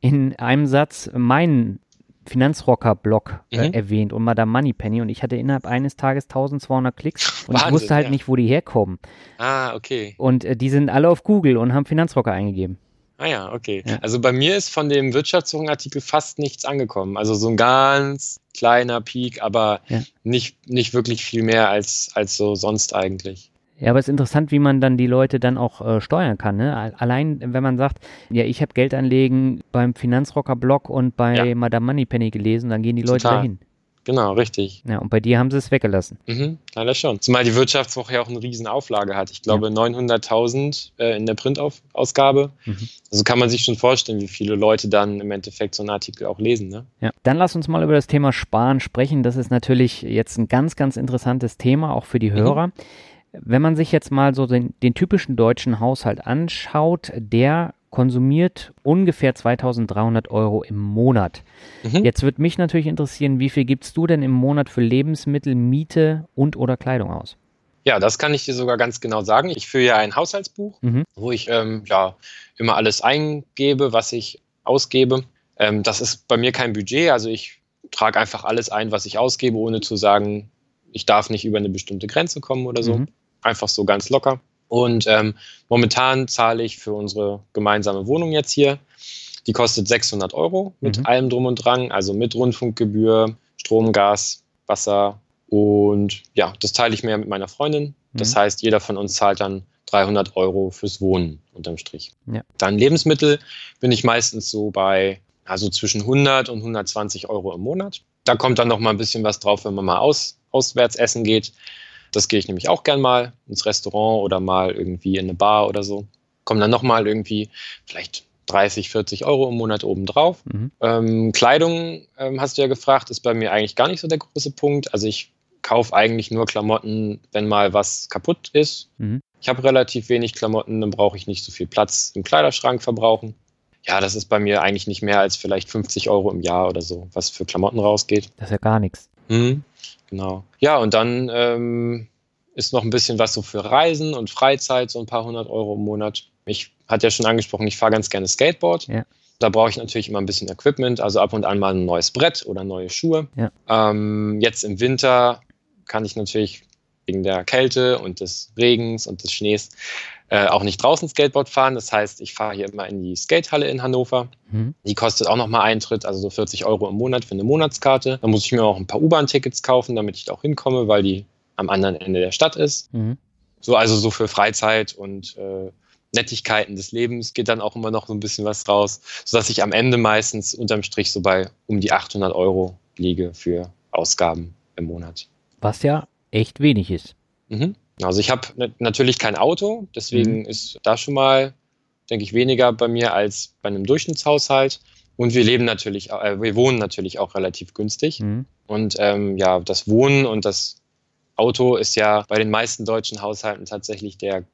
in einem Satz meinen Finanzrocker-Blog äh, mhm. erwähnt und Madame Moneypenny und ich hatte innerhalb eines Tages 1200 Klicks und Wahnsinn, ich wusste halt ja. nicht, wo die herkommen. Ah, okay. Und äh, die sind alle auf Google und haben Finanzrocker eingegeben. Ah ja, okay. Ja. Also bei mir ist von dem Wirtschaftswochen-Artikel fast nichts angekommen. Also so ein ganz kleiner Peak, aber ja. nicht, nicht wirklich viel mehr als, als so sonst eigentlich. Ja, aber es ist interessant, wie man dann die Leute dann auch äh, steuern kann. Ne? Allein, wenn man sagt, ja, ich habe Geldanlegen beim Finanzrocker-Blog und bei ja. Madame Moneypenny gelesen, dann gehen die Leute Total. dahin. Genau, richtig. Ja, und bei dir haben sie es weggelassen. Mhm, leider schon. Zumal die Wirtschaftswoche ja auch eine riesen Auflage hat. Ich glaube ja. 900.000 äh, in der Printausgabe. Mhm. Also kann man sich schon vorstellen, wie viele Leute dann im Endeffekt so einen Artikel auch lesen. Ne? Ja, dann lass uns mal über das Thema Sparen sprechen. Das ist natürlich jetzt ein ganz, ganz interessantes Thema, auch für die mhm. Hörer. Mhm. Wenn man sich jetzt mal so den, den typischen deutschen Haushalt anschaut, der konsumiert ungefähr 2300 Euro im Monat. Mhm. Jetzt würde mich natürlich interessieren, wie viel gibst du denn im Monat für Lebensmittel, Miete und oder Kleidung aus? Ja, das kann ich dir sogar ganz genau sagen. Ich führe ja ein Haushaltsbuch, mhm. wo ich ähm, ja immer alles eingebe, was ich ausgebe. Ähm, das ist bei mir kein Budget, also ich trage einfach alles ein, was ich ausgebe, ohne zu sagen, ich darf nicht über eine bestimmte Grenze kommen oder so. Mhm einfach so ganz locker. Und ähm, momentan zahle ich für unsere gemeinsame Wohnung jetzt hier. Die kostet 600 Euro mit mhm. allem drum und dran, also mit Rundfunkgebühr, Strom, Gas, Wasser. Und ja, das teile ich mir mit meiner Freundin. Das mhm. heißt, jeder von uns zahlt dann 300 Euro fürs Wohnen unterm Strich. Ja. Dann Lebensmittel bin ich meistens so bei also zwischen 100 und 120 Euro im Monat. Da kommt dann noch mal ein bisschen was drauf, wenn man mal aus, auswärts essen geht. Das gehe ich nämlich auch gern mal ins Restaurant oder mal irgendwie in eine Bar oder so. Kommen dann nochmal irgendwie vielleicht 30, 40 Euro im Monat obendrauf. Mhm. Ähm, Kleidung, ähm, hast du ja gefragt, ist bei mir eigentlich gar nicht so der große Punkt. Also ich kaufe eigentlich nur Klamotten, wenn mal was kaputt ist. Mhm. Ich habe relativ wenig Klamotten, dann brauche ich nicht so viel Platz im Kleiderschrank verbrauchen. ja, das ist bei mir eigentlich nicht mehr als vielleicht 50 Euro im Jahr oder so, was für Klamotten rausgeht. Das ist ja gar nichts. Mhm, genau. Ja, und dann ähm, ist noch ein bisschen was so für Reisen und Freizeit, so ein paar hundert Euro im Monat. Ich hatte ja schon angesprochen, ich fahre ganz gerne Skateboard. Ja. Da brauche ich natürlich immer ein bisschen Equipment, also ab und an mal ein neues Brett oder neue Schuhe. Ja. Ähm, jetzt im Winter kann ich natürlich wegen der Kälte und des Regens und des Schnees äh, auch nicht draußen Skateboard fahren. Das heißt, ich fahre hier immer in die Skatehalle in Hannover. Mhm. Die kostet auch nochmal Eintritt, also so 40 Euro im Monat für eine Monatskarte. Da muss ich mir auch ein paar U-Bahn-Tickets kaufen, damit ich da auch hinkomme, weil die am anderen Ende der Stadt ist. Mhm. So, also so für Freizeit und äh, Nettigkeiten des Lebens geht dann auch immer noch so ein bisschen was raus, sodass ich am Ende meistens unterm Strich so bei um die 800 Euro liege für Ausgaben im Monat. Was ja echt wenig ist. Mhm. Also ich habe natürlich kein Auto, deswegen mhm. ist da schon mal, denke ich, weniger bei mir als bei einem Durchschnittshaushalt. Und wir leben natürlich, äh, wir wohnen natürlich auch relativ günstig. Mhm. Und ähm, ja, das Wohnen und das Auto ist ja bei den meisten deutschen Haushalten tatsächlich der,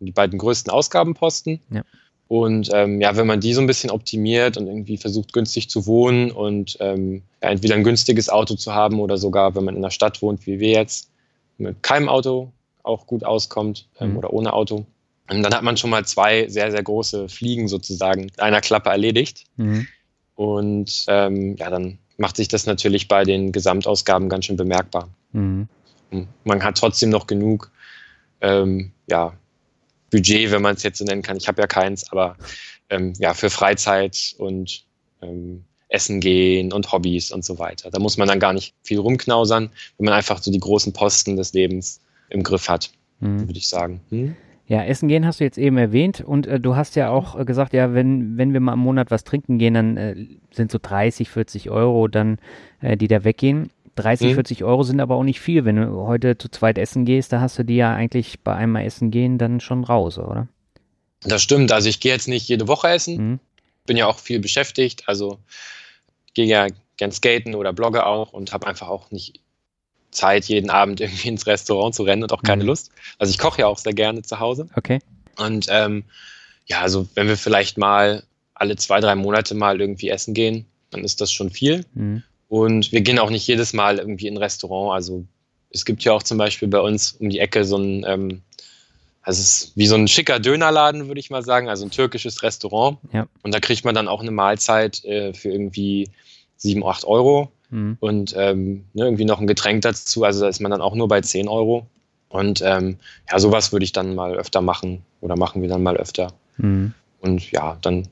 die beiden größten Ausgabenposten. Ja. Und ähm, ja, wenn man die so ein bisschen optimiert und irgendwie versucht, günstig zu wohnen und ähm, ja, entweder ein günstiges Auto zu haben oder sogar, wenn man in der Stadt wohnt, wie wir jetzt, mit keinem Auto auch gut auskommt ähm, mhm. oder ohne Auto. Und dann hat man schon mal zwei sehr, sehr große Fliegen sozusagen in einer Klappe erledigt. Mhm. Und ähm, ja, dann macht sich das natürlich bei den Gesamtausgaben ganz schön bemerkbar. Mhm. Man hat trotzdem noch genug ähm, ja, Budget, wenn man es jetzt so nennen kann. Ich habe ja keins, aber ähm, ja, für Freizeit und ähm, Essen gehen und Hobbys und so weiter. Da muss man dann gar nicht viel rumknausern, wenn man einfach so die großen Posten des Lebens im Griff hat, mhm. würde ich sagen. Hm? Ja, Essen gehen hast du jetzt eben erwähnt und äh, du hast ja auch äh, gesagt, ja, wenn, wenn wir mal im Monat was trinken gehen, dann äh, sind so 30, 40 Euro dann, äh, die da weggehen. 30, mhm. 40 Euro sind aber auch nicht viel. Wenn du heute zu zweit essen gehst, da hast du die ja eigentlich bei einmal essen gehen dann schon raus, oder? Das stimmt. Also ich gehe jetzt nicht jede Woche essen. Mhm. Bin ja auch viel beschäftigt. Also gehe ja gern skaten oder blogge auch und habe einfach auch nicht Zeit, jeden Abend irgendwie ins Restaurant zu rennen und auch keine mhm. Lust. Also ich koche ja auch sehr gerne zu Hause. Okay. Und ähm, ja, also wenn wir vielleicht mal alle zwei, drei Monate mal irgendwie essen gehen, dann ist das schon viel. Mhm. Und wir gehen auch nicht jedes Mal irgendwie in ein Restaurant. Also es gibt ja auch zum Beispiel bei uns um die Ecke so ein, ähm, also es ist wie so ein schicker Dönerladen, würde ich mal sagen, also ein türkisches Restaurant. Ja. Und da kriegt man dann auch eine Mahlzeit äh, für irgendwie sieben, acht Euro mhm. und ähm, ne, irgendwie noch ein Getränk dazu. Also da ist man dann auch nur bei zehn Euro. Und ähm, ja, sowas würde ich dann mal öfter machen oder machen wir dann mal öfter. Mhm. Und ja, dann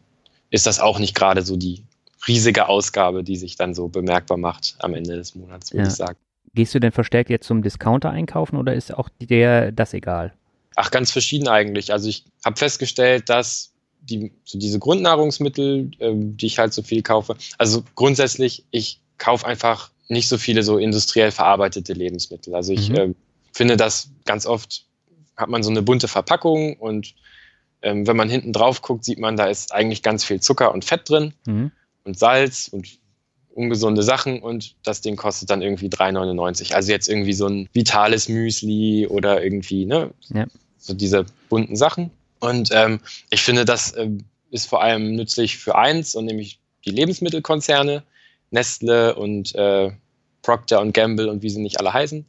ist das auch nicht gerade so die riesige Ausgabe, die sich dann so bemerkbar macht am Ende des Monats, würde ja. ich sagen. Gehst du denn verstärkt jetzt zum Discounter einkaufen oder ist auch dir das egal? Ach, ganz verschieden eigentlich. Also ich habe festgestellt, dass die, so diese Grundnahrungsmittel, äh, die ich halt so viel kaufe, also grundsätzlich, ich kaufe einfach nicht so viele so industriell verarbeitete Lebensmittel. Also ich mhm. äh, finde, dass ganz oft hat man so eine bunte Verpackung und ähm, wenn man hinten drauf guckt, sieht man, da ist eigentlich ganz viel Zucker und Fett drin. Mhm und Salz und ungesunde Sachen und das Ding kostet dann irgendwie 3,99. Also jetzt irgendwie so ein vitales Müsli oder irgendwie, ne? Ja. So diese bunten Sachen. Und ähm, ich finde, das äh, ist vor allem nützlich für eins, und nämlich die Lebensmittelkonzerne, Nestle und äh, Procter und Gamble und wie sie nicht alle heißen.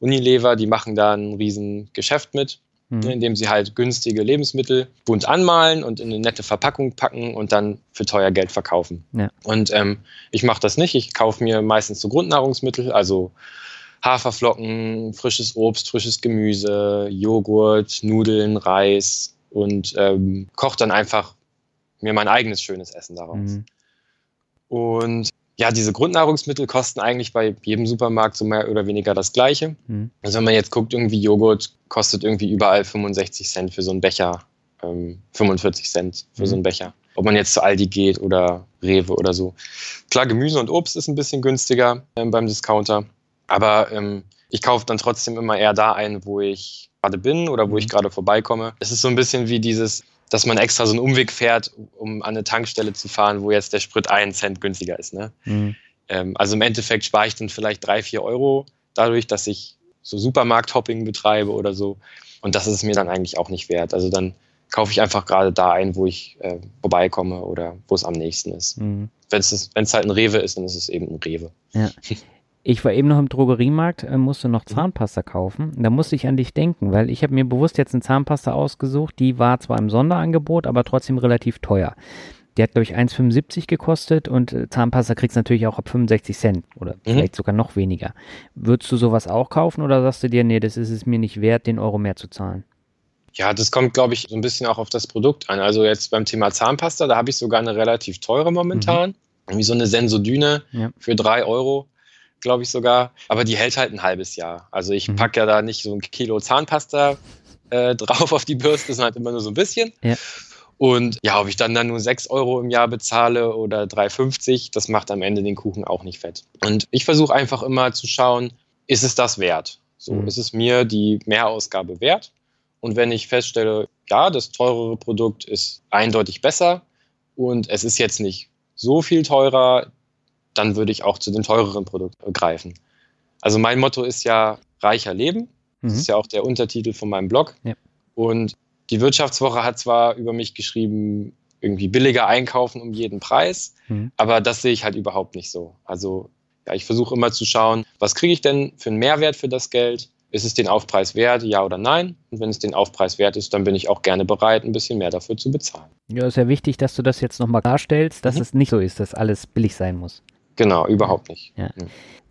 Unilever, die machen da ein riesen Geschäft mit mhm. indem sie halt günstige Lebensmittel bunt anmalen und in eine nette Verpackung packen und dann für teuer Geld verkaufen. Ja. Und ähm, ich mache das nicht. Ich kaufe mir meistens so Grundnahrungsmittel, also Haferflocken, frisches Obst, frisches Gemüse, Joghurt, Nudeln, Reis und ähm, koche dann einfach mir mein eigenes schönes Essen daraus. Mhm. Und ja, diese Grundnahrungsmittel kosten eigentlich bei jedem Supermarkt so mehr oder weniger das Gleiche. Mhm. Also wenn man jetzt guckt, irgendwie Joghurt kostet irgendwie überall 65 Cent für so einen Becher, ähm, 45 Cent für mhm. so einen Becher. Ob man jetzt zu Aldi geht oder Rewe oder so. Klar, Gemüse und Obst ist ein bisschen günstiger ähm, beim Discounter, aber ähm, ich kaufe dann trotzdem immer eher da ein, wo ich gerade bin oder wo ich mhm. gerade vorbeikomme. Es ist so ein bisschen wie dieses dass man extra so einen Umweg fährt, um an eine Tankstelle zu fahren, wo jetzt der Sprit einen Cent günstiger ist. Ne? Mhm. Ähm, also im Endeffekt spare ich dann vielleicht drei, vier Euro dadurch, dass ich so Supermarkt-Hopping betreibe oder so. Und das ist es mir dann eigentlich auch nicht wert. Also dann kaufe ich einfach gerade da ein, wo ich äh, vorbeikomme oder wo es am nächsten ist. Mhm. Wenn es halt ein Rewe ist, dann ist es eben ein Rewe. Ja. Ich war eben noch im Drogeriemarkt, äh, musste noch mhm. Zahnpasta kaufen. Da musste ich an dich denken, weil ich habe mir bewusst jetzt eine Zahnpasta ausgesucht, die war zwar im Sonderangebot, aber trotzdem relativ teuer. Die hat, glaube ich, 1,75 gekostet und äh, Zahnpasta kriegst du natürlich auch ab 65 Cent oder mhm. vielleicht sogar noch weniger. Würdest du sowas auch kaufen oder sagst du dir, nee, das ist es mir nicht wert, den Euro mehr zu zahlen? Ja, das kommt, glaube ich, so ein bisschen auch auf das Produkt an. Also jetzt beim Thema Zahnpasta, da habe ich sogar eine relativ teure momentan. Mhm. Irgendwie so eine Sensodyne ja. für drei Euro, glaube ich sogar. Aber die hält halt ein halbes Jahr. Also ich mhm. packe ja da nicht so ein Kilo Zahnpasta äh, drauf auf die Bürste, sondern halt immer nur so ein bisschen. Ja. Und ja, ob ich dann, dann nur 6 Euro im Jahr bezahle oder 3,50, das macht am Ende den Kuchen auch nicht fett. Und ich versuche einfach immer zu schauen, ist es das wert? So, mhm. ist es mir die Mehrausgabe wert? Und wenn ich feststelle, ja, das teurere Produkt ist eindeutig besser und es ist jetzt nicht so viel teurer, dann würde ich auch zu dem teureren Produkt greifen. Also mein Motto ist ja reicher Leben. Das mhm. ist ja auch der Untertitel von meinem Blog. Ja. Und die Wirtschaftswoche hat zwar über mich geschrieben, irgendwie billiger einkaufen um jeden Preis, mhm. aber das sehe ich halt überhaupt nicht so. Also ja, ich versuche immer zu schauen, was kriege ich denn für einen Mehrwert für das Geld? Ist es den Aufpreis wert, ja oder nein? Und wenn es den Aufpreis wert ist, dann bin ich auch gerne bereit, ein bisschen mehr dafür zu bezahlen. Ja, ist ja wichtig, dass du das jetzt nochmal darstellst, dass mhm. es nicht so ist, dass alles billig sein muss. Genau, überhaupt nicht. Ja.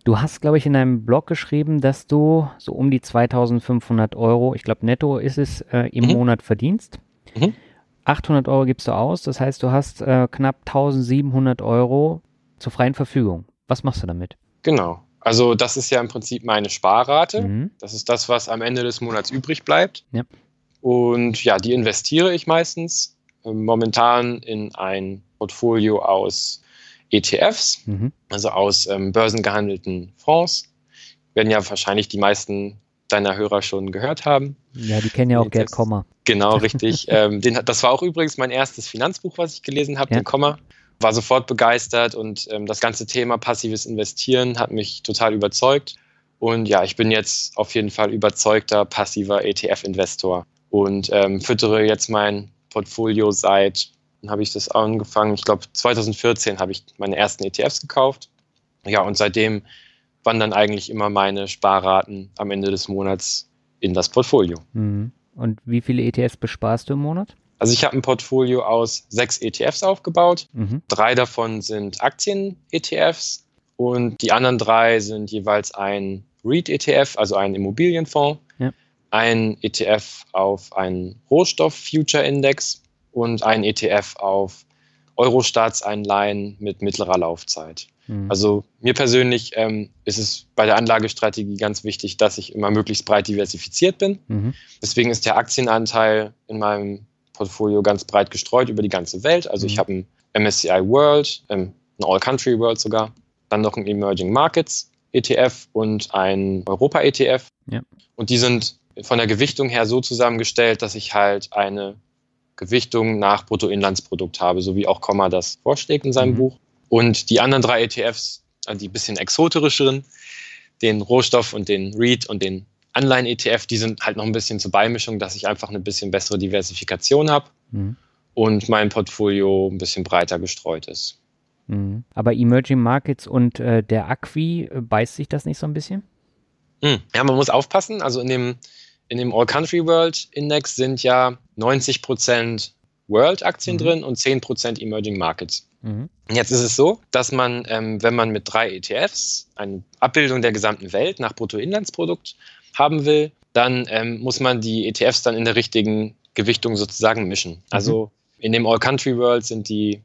Du hast, glaube ich, in deinem Blog geschrieben, dass du so um die 2500 Euro, ich glaube netto ist es, äh, im mhm. Monat verdienst. Mhm. 800 Euro gibst du aus, das heißt, du hast äh, knapp 1700 Euro zur freien Verfügung. Was machst du damit? Genau. Also das ist ja im Prinzip meine Sparrate. Mhm. Das ist das, was am Ende des Monats übrig bleibt. Ja. Und ja, die investiere ich meistens äh, momentan in ein Portfolio aus ETFs, mhm. also aus ähm, börsengehandelten Fonds. Werden ja wahrscheinlich die meisten deiner Hörer schon gehört haben. Ja, die kennen ja auch Gerd Komma. Genau, richtig. ähm, den, das war auch übrigens mein erstes Finanzbuch, was ich gelesen habe, ja. den Komma. War sofort begeistert und ähm, das ganze Thema passives Investieren hat mich total überzeugt. Und ja, ich bin jetzt auf jeden Fall überzeugter passiver ETF-Investor und ähm, füttere jetzt mein Portfolio seit habe ich das angefangen. Ich glaube, 2014 habe ich meine ersten ETFs gekauft. Ja, und seitdem wandern eigentlich immer meine Sparraten am Ende des Monats in das Portfolio. Mhm. Und wie viele ETFs besparst du im Monat? Also ich habe ein Portfolio aus sechs ETFs aufgebaut. Mhm. Drei davon sind Aktien-ETFs und die anderen drei sind jeweils ein REIT-ETF, also ein Immobilienfonds, ja. ein ETF auf einen Rohstoff-Future-Index und ein ETF auf Euro-Staatsanleihen mit mittlerer Laufzeit. Mhm. Also mir persönlich ähm, ist es bei der Anlagestrategie ganz wichtig, dass ich immer möglichst breit diversifiziert bin. Mhm. Deswegen ist der Aktienanteil in meinem Portfolio ganz breit gestreut über die ganze Welt. Also mhm. ich habe ein MSCI World, ähm, ein All Country World sogar, dann noch ein Emerging Markets ETF und ein Europa ETF. Ja. Und die sind von der Gewichtung her so zusammengestellt, dass ich halt eine Gewichtung nach Bruttoinlandsprodukt habe, so wie auch Komma das vorschlägt in seinem mhm. Buch. Und die anderen drei ETFs, also die bisschen exoterischeren, den Rohstoff und den REIT und den Anleihen-ETF, die sind halt noch ein bisschen zur Beimischung, dass ich einfach eine bisschen bessere Diversifikation habe mhm. und mein Portfolio ein bisschen breiter gestreut ist. Mhm. Aber Emerging Markets und äh, der Acqui, äh, beißt sich das nicht so ein bisschen? Hm. Ja, man muss aufpassen. Also in dem in dem All Country World Index sind ja 90% World-Aktien mhm. drin und 10% Emerging Markets. Mhm. Jetzt ist es so, dass man, ähm, wenn man mit drei ETFs eine Abbildung der gesamten Welt nach Bruttoinlandsprodukt haben will, dann ähm, muss man die ETFs dann in der richtigen Gewichtung sozusagen mischen. Mhm. Also in dem All Country World sind die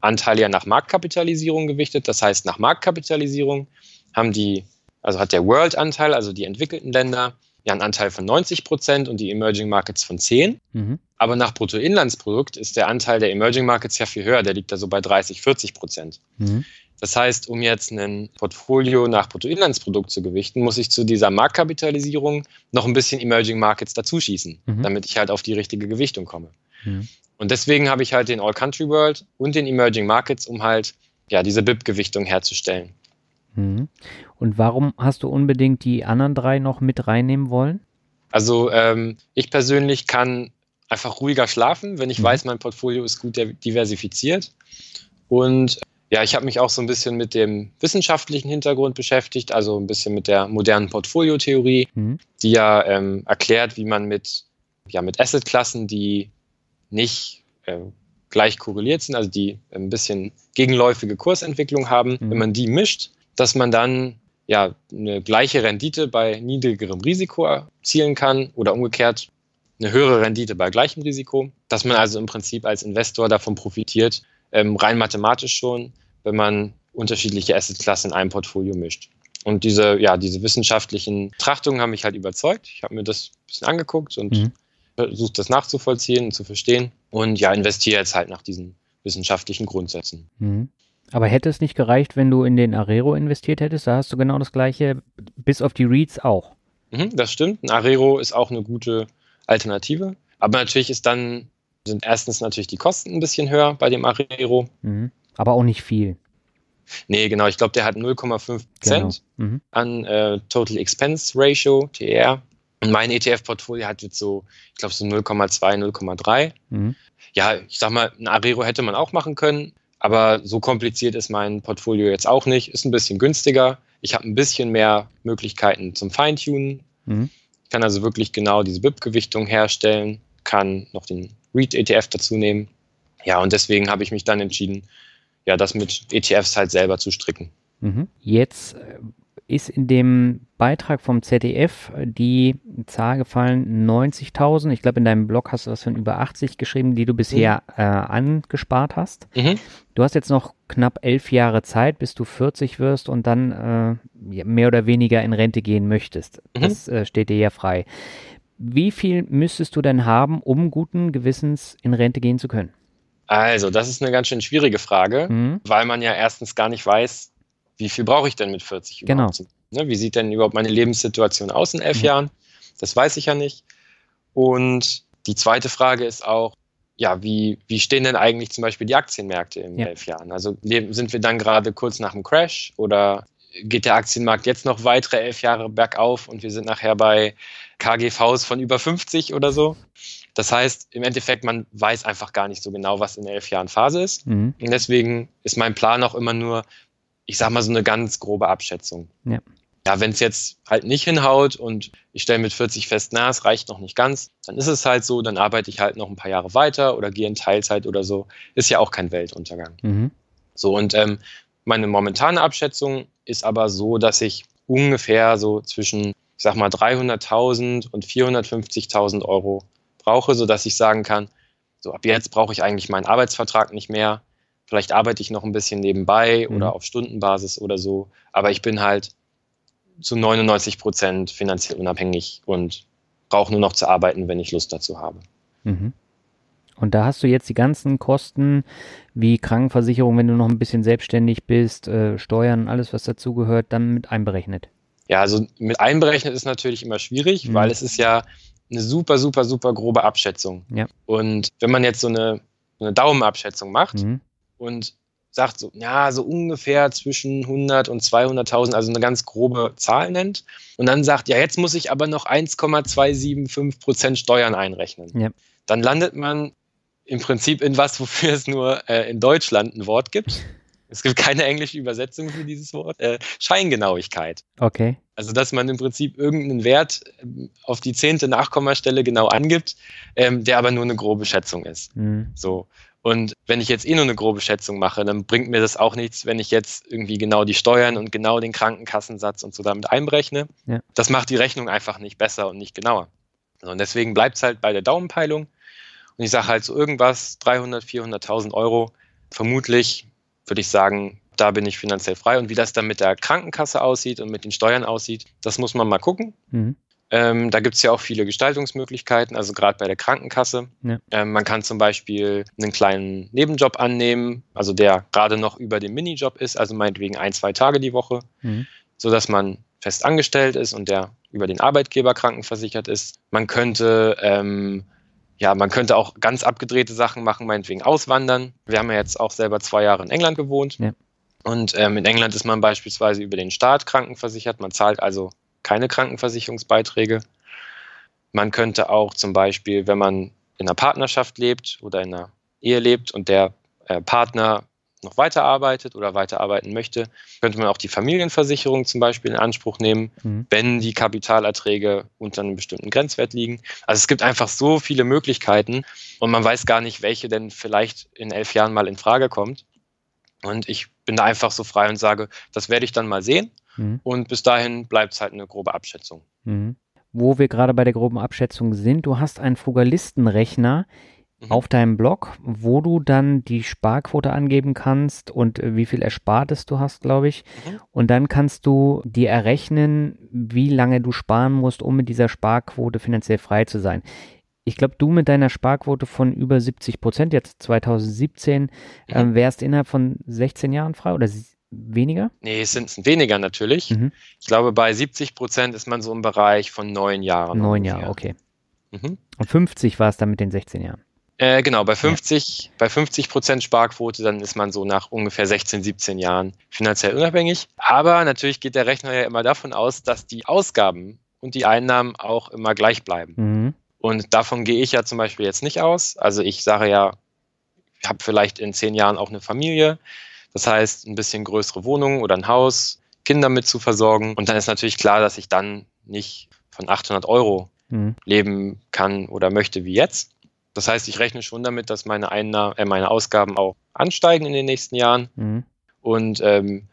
Anteile ja nach Marktkapitalisierung gewichtet. Das heißt, nach Marktkapitalisierung haben die, also hat der World-Anteil, also die entwickelten Länder, ja einen Anteil von 90 Prozent und die Emerging Markets von 10. Mhm. Aber nach Bruttoinlandsprodukt ist der Anteil der Emerging Markets ja viel höher. Der liegt da so bei 30, 40 Prozent. Mhm. Das heißt, um jetzt ein Portfolio nach Bruttoinlandsprodukt zu gewichten, muss ich zu dieser Marktkapitalisierung noch ein bisschen Emerging Markets dazuschießen, mhm. damit ich halt auf die richtige Gewichtung komme. Mhm. Und deswegen habe ich halt den All Country World und den Emerging Markets, um halt ja diese BIP-Gewichtung herzustellen. Mhm. Und warum hast du unbedingt die anderen drei noch mit reinnehmen wollen? Also ähm, ich persönlich kann einfach ruhiger schlafen, wenn ich mhm. weiß, mein Portfolio ist gut diversifiziert. Und ja, ich habe mich auch so ein bisschen mit dem wissenschaftlichen Hintergrund beschäftigt, also ein bisschen mit der modernen Portfoliotheorie, mhm. die ja ähm, erklärt, wie man mit, ja, mit Assetklassen, die nicht äh, gleich korreliert sind, also die ein bisschen gegenläufige Kursentwicklung haben, mhm. wenn man die mischt, dass man dann ja eine gleiche Rendite bei niedrigerem Risiko erzielen kann oder umgekehrt eine höhere Rendite bei gleichem Risiko, dass man also im Prinzip als Investor davon profitiert, ähm, rein mathematisch schon, wenn man unterschiedliche Assetklassen in einem Portfolio mischt. Und diese, ja, diese wissenschaftlichen Betrachtungen haben mich halt überzeugt. Ich habe mir das ein bisschen angeguckt und mhm. versucht, das nachzuvollziehen und zu verstehen. Und ja, investiere jetzt halt nach diesen wissenschaftlichen Grundsätzen. Mhm. Aber hätte es nicht gereicht, wenn du in den Arero investiert hättest? Da hast du genau das gleiche, bis auf die Reads auch. Mhm, das stimmt. Ein Arero ist auch eine gute Alternative. Aber natürlich ist dann, sind erstens natürlich die Kosten ein bisschen höher bei dem Arero. Mhm. Aber auch nicht viel. Nee, genau. Ich glaube, der hat 0,5 Prozent genau. mhm. an äh, Total Expense Ratio, TR. Und mein ETF-Portfolio hat jetzt so, ich glaube, so 0,2, 0,3. Mhm. Ja, ich sag mal, ein Arero hätte man auch machen können. Aber so kompliziert ist mein Portfolio jetzt auch nicht. Ist ein bisschen günstiger. Ich habe ein bisschen mehr Möglichkeiten zum Feintunen. Mhm. Ich kann also wirklich genau diese BIP-Gewichtung herstellen, kann noch den REIT-ETF dazu nehmen. Ja, und deswegen habe ich mich dann entschieden, ja, das mit ETFs halt selber zu stricken. Mhm. Jetzt äh, ist in dem Beitrag vom ZDF die Zahl gefallen, 90.000. Ich glaube, in deinem Blog hast du was von über 80 geschrieben, die du bisher mhm. äh, angespart hast. Mhm. Du hast jetzt noch knapp elf Jahre Zeit, bis du 40 wirst und dann äh, mehr oder weniger in Rente gehen möchtest. Mhm. Das äh, steht dir ja frei. Wie viel müsstest du denn haben, um guten Gewissens in Rente gehen zu können? Also, das ist eine ganz schön schwierige Frage, mhm. weil man ja erstens gar nicht weiß, wie viel brauche ich denn mit 40 genau. überhaupt? Ne, wie sieht denn überhaupt meine Lebenssituation aus in elf mhm. Jahren? Das weiß ich ja nicht. Und die zweite Frage ist auch, ja, wie, wie stehen denn eigentlich zum Beispiel die Aktienmärkte in ja. elf Jahren? Also sind wir dann gerade kurz nach dem Crash oder geht der Aktienmarkt jetzt noch weitere elf Jahre bergauf und wir sind nachher bei KGVs von über 50 oder so? Das heißt, im Endeffekt, man weiß einfach gar nicht so genau, was in elf Jahren Phase ist. Mhm. Und deswegen ist mein Plan auch immer nur, ich sag mal, so eine ganz grobe Abschätzung. Ja. Ja, wenn es jetzt halt nicht hinhaut und ich stelle mit 40 fest, na, es reicht noch nicht ganz, dann ist es halt so, dann arbeite ich halt noch ein paar Jahre weiter oder gehe in Teilzeit oder so. Ist ja auch kein Weltuntergang. Mhm. So, und ähm, meine momentane Abschätzung ist aber so, dass ich ungefähr so zwischen, ich sag mal, 300.000 und 450.000 Euro brauche, sodass ich sagen kann, so ab jetzt brauche ich eigentlich meinen Arbeitsvertrag nicht mehr. Vielleicht arbeite ich noch ein bisschen nebenbei mhm. oder auf Stundenbasis oder so. Aber ich bin halt zu 99 Prozent finanziell unabhängig und brauche nur noch zu arbeiten, wenn ich Lust dazu habe. Mhm. Und da hast du jetzt die ganzen Kosten wie Krankenversicherung, wenn du noch ein bisschen selbstständig bist, äh, Steuern, alles was dazugehört, dann mit einberechnet. Ja, also mit einberechnet ist natürlich immer schwierig, mhm. weil es ist ja eine super, super, super grobe Abschätzung. Ja. Und wenn man jetzt so eine, eine Daumenabschätzung macht, mhm und sagt so, ja, so ungefähr zwischen 100 und 200.000, also eine ganz grobe Zahl nennt. Und dann sagt, ja, jetzt muss ich aber noch 1,275 Prozent Steuern einrechnen. Ja. Dann landet man im Prinzip in was, wofür es nur äh, in Deutschland ein Wort gibt. Es gibt keine englische Übersetzung für dieses Wort. Äh, Scheingenauigkeit. Okay. Also, dass man im Prinzip irgendeinen Wert ähm, auf die zehnte Nachkommastelle genau angibt, ähm, der aber nur eine grobe Schätzung ist. Mhm. So. Und wenn ich jetzt eh nur eine grobe Schätzung mache, dann bringt mir das auch nichts, wenn ich jetzt irgendwie genau die Steuern und genau den Krankenkassensatz und so damit einberechne. Ja. Das macht die Rechnung einfach nicht besser und nicht genauer. Und deswegen bleibt es halt bei der Daumenpeilung. Und ich sage halt so irgendwas, 300, 400.000 Euro. Vermutlich würde ich sagen, da bin ich finanziell frei. Und wie das dann mit der Krankenkasse aussieht und mit den Steuern aussieht, das muss man mal gucken. Mhm. Ähm, da gibt es ja auch viele Gestaltungsmöglichkeiten, also gerade bei der Krankenkasse. Ja. Ähm, man kann zum Beispiel einen kleinen Nebenjob annehmen, also der gerade noch über dem Minijob ist, also meinetwegen ein, zwei Tage die Woche, mhm. sodass man fest angestellt ist und der über den Arbeitgeber krankenversichert ist. Man könnte ähm, ja, man könnte auch ganz abgedrehte Sachen machen, meinetwegen auswandern. Wir haben ja jetzt auch selber zwei Jahre in England gewohnt. Ja. Und ähm, in England ist man beispielsweise über den Staat krankenversichert. Man zahlt also keine Krankenversicherungsbeiträge. Man könnte auch zum Beispiel, wenn man in einer Partnerschaft lebt oder in einer Ehe lebt und der äh, Partner noch weiterarbeitet oder weiterarbeiten möchte, könnte man auch die Familienversicherung zum Beispiel in Anspruch nehmen, mhm. wenn die Kapitalerträge unter einem bestimmten Grenzwert liegen. Also es gibt einfach so viele Möglichkeiten und man weiß gar nicht, welche denn vielleicht in elf Jahren mal in Frage kommt. Und ich bin da einfach so frei und sage, das werde ich dann mal sehen. Mhm. Und bis dahin bleibt es halt eine grobe Abschätzung. Mhm. Wo wir gerade bei der groben Abschätzung sind, du hast einen Frugalistenrechner mhm. auf deinem Blog, wo du dann die Sparquote angeben kannst und äh, wie viel Erspartes du hast, glaube ich. Mhm. Und dann kannst du dir errechnen, wie lange du sparen musst, um mit dieser Sparquote finanziell frei zu sein. Ich glaube, du mit deiner Sparquote von über 70 Prozent, jetzt 2017, mhm. äh, wärst innerhalb von 16 Jahren frei oder weniger? Nee, es sind weniger natürlich. Mhm. Ich glaube, bei 70 Prozent ist man so im Bereich von neun Jahren. Neun Jahre, okay. Mhm. Und 50 war es dann mit den 16 Jahren. Äh, genau, bei 50, ja. bei 50 Prozent Sparquote, dann ist man so nach ungefähr 16, 17 Jahren finanziell unabhängig. Aber natürlich geht der Rechner ja immer davon aus, dass die Ausgaben und die Einnahmen auch immer gleich bleiben. Mhm. Und davon gehe ich ja zum Beispiel jetzt nicht aus. Also ich sage ja, ich habe vielleicht in zehn Jahren auch eine Familie. Das heißt, ein bisschen größere Wohnung oder ein Haus, Kinder mit zu versorgen. Und dann ist natürlich klar, dass ich dann nicht von 800 Euro mhm. leben kann oder möchte wie jetzt. Das heißt, ich rechne schon damit, dass meine, Einnahmen, äh, meine Ausgaben auch ansteigen in den nächsten Jahren. Mhm. Und ähm,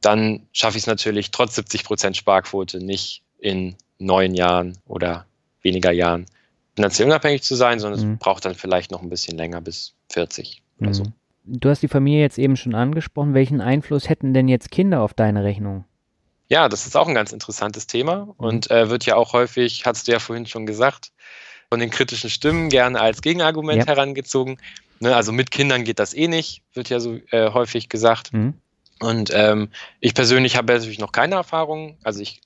dann schaffe ich es natürlich trotz 70 Prozent Sparquote nicht in neun Jahren oder weniger Jahren finanziell unabhängig zu sein, sondern mhm. es braucht dann vielleicht noch ein bisschen länger bis 40 oder mhm. so. Du hast die Familie jetzt eben schon angesprochen. Welchen Einfluss hätten denn jetzt Kinder auf deine Rechnung? Ja, das ist auch ein ganz interessantes Thema und äh, wird ja auch häufig, hast du ja vorhin schon gesagt, von den kritischen Stimmen gerne als Gegenargument ja. herangezogen. Ne, also mit Kindern geht das eh nicht, wird ja so äh, häufig gesagt. Mhm. Und ähm, ich persönlich habe natürlich noch keine Erfahrung. Also ich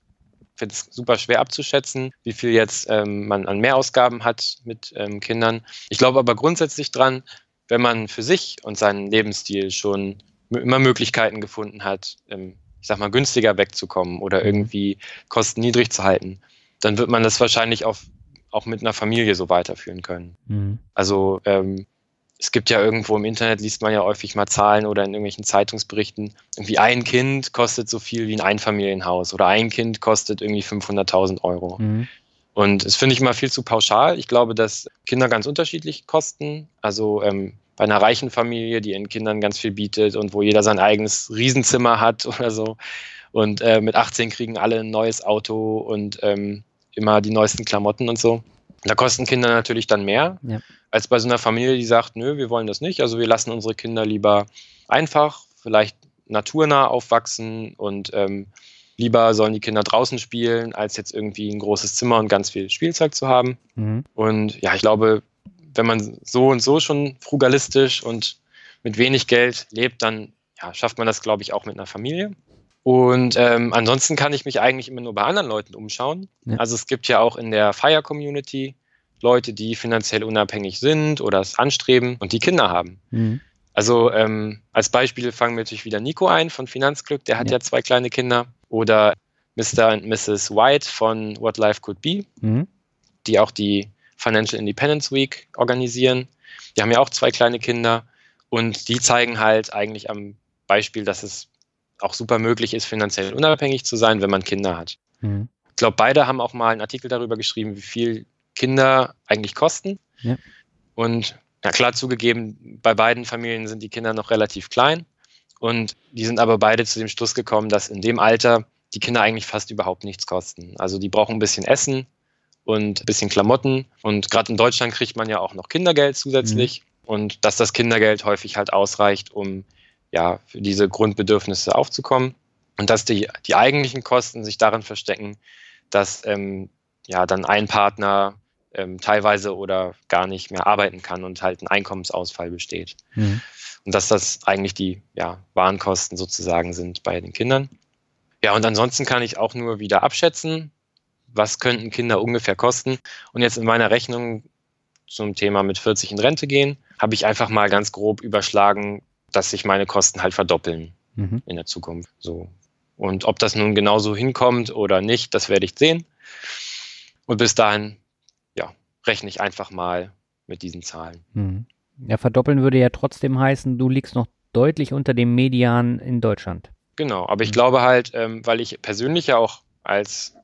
finde es super schwer abzuschätzen, wie viel jetzt ähm, man an Mehrausgaben hat mit ähm, Kindern. Ich glaube aber grundsätzlich dran, wenn man für sich und seinen Lebensstil schon immer Möglichkeiten gefunden hat, ähm, ich sag mal, günstiger wegzukommen oder mhm. irgendwie Kosten niedrig zu halten, dann wird man das wahrscheinlich auch, auch mit einer Familie so weiterführen können. Mhm. Also ähm, es gibt ja irgendwo im Internet, liest man ja häufig mal Zahlen oder in irgendwelchen Zeitungsberichten, irgendwie ein Kind kostet so viel wie ein Einfamilienhaus oder ein Kind kostet irgendwie 500.000 Euro. Mhm. Und das finde ich immer viel zu pauschal. Ich glaube, dass Kinder ganz unterschiedlich kosten. Also ähm, bei einer reichen Familie, die ihren Kindern ganz viel bietet und wo jeder sein eigenes Riesenzimmer hat oder so. Und äh, mit 18 kriegen alle ein neues Auto und ähm, immer die neuesten Klamotten und so. Da kosten Kinder natürlich dann mehr, ja. als bei so einer Familie, die sagt, nö, wir wollen das nicht. Also wir lassen unsere Kinder lieber einfach, vielleicht naturnah aufwachsen und ähm, lieber sollen die Kinder draußen spielen, als jetzt irgendwie ein großes Zimmer und ganz viel Spielzeug zu haben. Mhm. Und ja, ich glaube, wenn man so und so schon frugalistisch und mit wenig Geld lebt, dann ja, schafft man das, glaube ich, auch mit einer Familie. Und ähm, ansonsten kann ich mich eigentlich immer nur bei anderen Leuten umschauen. Ja. Also es gibt ja auch in der Fire-Community Leute, die finanziell unabhängig sind oder es anstreben und die Kinder haben. Mhm. Also ähm, als Beispiel fangen wir natürlich wieder Nico ein von Finanzglück, der hat ja, ja zwei kleine Kinder. Oder Mr. und Mrs. White von What Life Could Be, mhm. die auch die Financial Independence Week organisieren. Die haben ja auch zwei kleine Kinder und die zeigen halt eigentlich am Beispiel, dass es auch super möglich ist, finanziell unabhängig zu sein, wenn man Kinder hat. Mhm. Ich glaube, beide haben auch mal einen Artikel darüber geschrieben, wie viel Kinder eigentlich kosten. Ja. Und ja, klar zugegeben, bei beiden Familien sind die Kinder noch relativ klein. Und die sind aber beide zu dem Schluss gekommen, dass in dem Alter die Kinder eigentlich fast überhaupt nichts kosten. Also die brauchen ein bisschen Essen und ein bisschen Klamotten. Und gerade in Deutschland kriegt man ja auch noch Kindergeld zusätzlich. Mhm. Und dass das Kindergeld häufig halt ausreicht, um ja, für diese Grundbedürfnisse aufzukommen. Und dass die, die eigentlichen Kosten sich darin verstecken, dass ähm, ja dann ein Partner ähm, teilweise oder gar nicht mehr arbeiten kann und halt ein Einkommensausfall besteht. Mhm. Und dass das eigentlich die ja, Warenkosten sozusagen sind bei den Kindern. Ja, und ansonsten kann ich auch nur wieder abschätzen, was könnten Kinder ungefähr kosten. Und jetzt in meiner Rechnung zum Thema mit 40 in Rente gehen, habe ich einfach mal ganz grob überschlagen, dass sich meine Kosten halt verdoppeln mhm. in der Zukunft. So. Und ob das nun genauso hinkommt oder nicht, das werde ich sehen. Und bis dahin, rechne ich einfach mal mit diesen Zahlen. Mhm. Ja, verdoppeln würde ja trotzdem heißen, du liegst noch deutlich unter dem Median in Deutschland. Genau, aber ich mhm. glaube halt, ähm, weil ich persönlich ja auch als,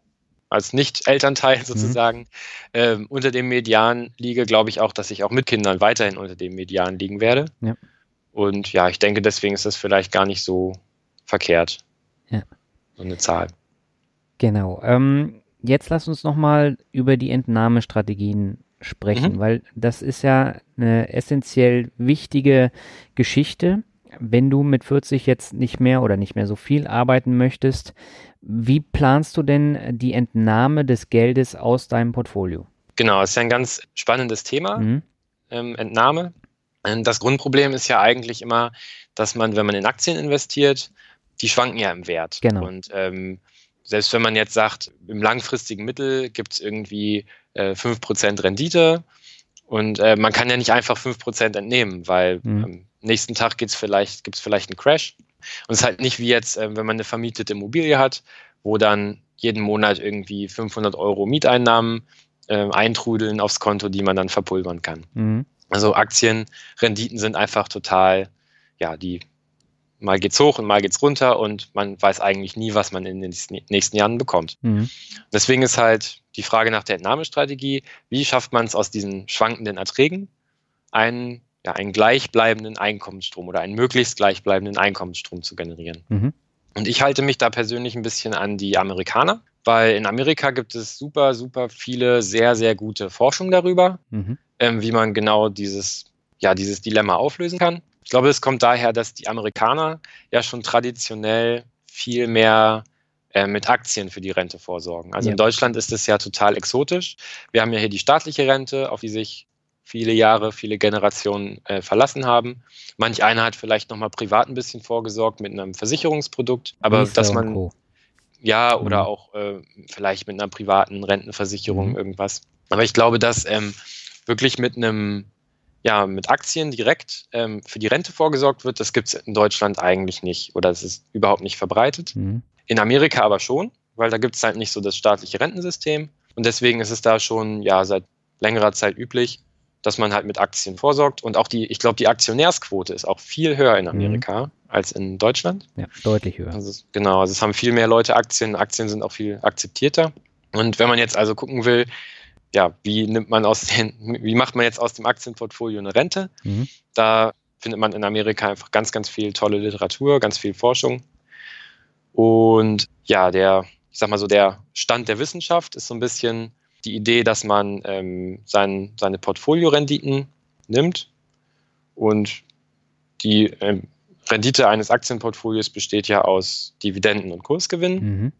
als Nicht-Elternteil mhm. sozusagen mhm. ähm, unter dem Median liege, glaube ich auch, dass ich auch mit Kindern weiterhin unter dem Median liegen werde. Ja. Und ja, ich denke, deswegen ist das vielleicht gar nicht so verkehrt. Ja. So eine Zahl. Genau. Ähm, jetzt lass uns nochmal über die Entnahmestrategien sprechen, mhm. weil das ist ja eine essentiell wichtige Geschichte. Wenn du mit 40 jetzt nicht mehr oder nicht mehr so viel arbeiten möchtest, wie planst du denn die Entnahme des Geldes aus deinem Portfolio? Genau, das ist ja ein ganz spannendes Thema, mhm. ähm, Entnahme. Ähm, das Grundproblem ist ja eigentlich immer, dass man, wenn man in Aktien investiert, die schwanken ja im Wert. Genau. Und ähm, selbst wenn man jetzt sagt, im langfristigen Mittel gibt es irgendwie äh, 5% Rendite und äh, man kann ja nicht einfach 5% entnehmen, weil mhm. am nächsten Tag vielleicht, gibt es vielleicht einen Crash. Und es ist halt nicht wie jetzt, äh, wenn man eine vermietete Immobilie hat, wo dann jeden Monat irgendwie 500 Euro Mieteinnahmen äh, eintrudeln aufs Konto, die man dann verpulvern kann. Mhm. Also Aktienrenditen sind einfach total, ja, die mal geht's hoch und mal geht's runter und man weiß eigentlich nie, was man in den nächsten Jahren bekommt. Mhm. Deswegen ist halt die Frage nach der Entnahmestrategie, wie schafft man es aus diesen schwankenden Erträgen, einen, ja, einen gleichbleibenden Einkommensstrom oder einen möglichst gleichbleibenden Einkommensstrom zu generieren. Mhm. Und ich halte mich da persönlich ein bisschen an die Amerikaner, weil in Amerika gibt es super, super viele sehr, sehr gute Forschung darüber, mhm. ähm, wie man genau dieses, ja, dieses Dilemma auflösen kann. Ich glaube, es kommt daher, dass die Amerikaner ja schon traditionell viel mehr äh, mit Aktien für die Rente vorsorgen. Also ja. in Deutschland ist es ja total exotisch. Wir haben ja hier die staatliche Rente, auf die sich viele Jahre, viele Generationen äh, verlassen haben. Manch einer hat vielleicht nochmal privat ein bisschen vorgesorgt mit einem Versicherungsprodukt, aber Lisa dass man ja oder mhm. auch äh, vielleicht mit einer privaten Rentenversicherung mhm. irgendwas. Aber ich glaube, dass ähm, wirklich mit einem ja, mit Aktien direkt ähm, für die Rente vorgesorgt wird, das gibt es in Deutschland eigentlich nicht oder es ist überhaupt nicht verbreitet. Mhm. In Amerika aber schon, weil da gibt es halt nicht so das staatliche Rentensystem und deswegen ist es da schon ja seit längerer Zeit üblich, dass man halt mit Aktien vorsorgt und auch die, ich glaube, die Aktionärsquote ist auch viel höher in Amerika mhm. als in Deutschland. Ja, deutlich höher. Also, genau, also es haben viel mehr Leute Aktien, Aktien sind auch viel akzeptierter. Und wenn man jetzt also gucken will, ja, wie nimmt man aus den, wie macht man jetzt aus dem Aktienportfolio eine Rente? Mhm. Da findet man in Amerika einfach ganz, ganz viel tolle Literatur, ganz viel Forschung. Und ja, der, ich sag mal so, der Stand der Wissenschaft ist so ein bisschen die Idee, dass man ähm, sein, seine Portfoliorenditen nimmt und die ähm, Rendite eines Aktienportfolios besteht ja aus Dividenden und Kursgewinnen. Mhm.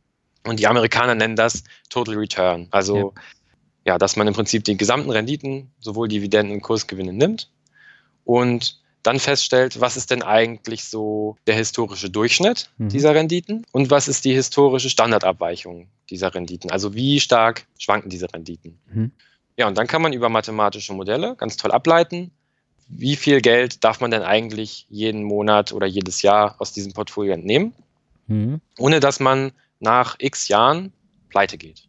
Und die Amerikaner nennen das Total Return. Also ja ja, dass man im Prinzip die gesamten Renditen, sowohl Dividenden und Kursgewinne nimmt und dann feststellt, was ist denn eigentlich so der historische Durchschnitt mhm. dieser Renditen und was ist die historische Standardabweichung dieser Renditen. Also wie stark schwanken diese Renditen. Mhm. Ja, und dann kann man über mathematische Modelle ganz toll ableiten, wie viel Geld darf man denn eigentlich jeden Monat oder jedes Jahr aus diesem Portfolio entnehmen, mhm. ohne dass man nach x Jahren pleite geht.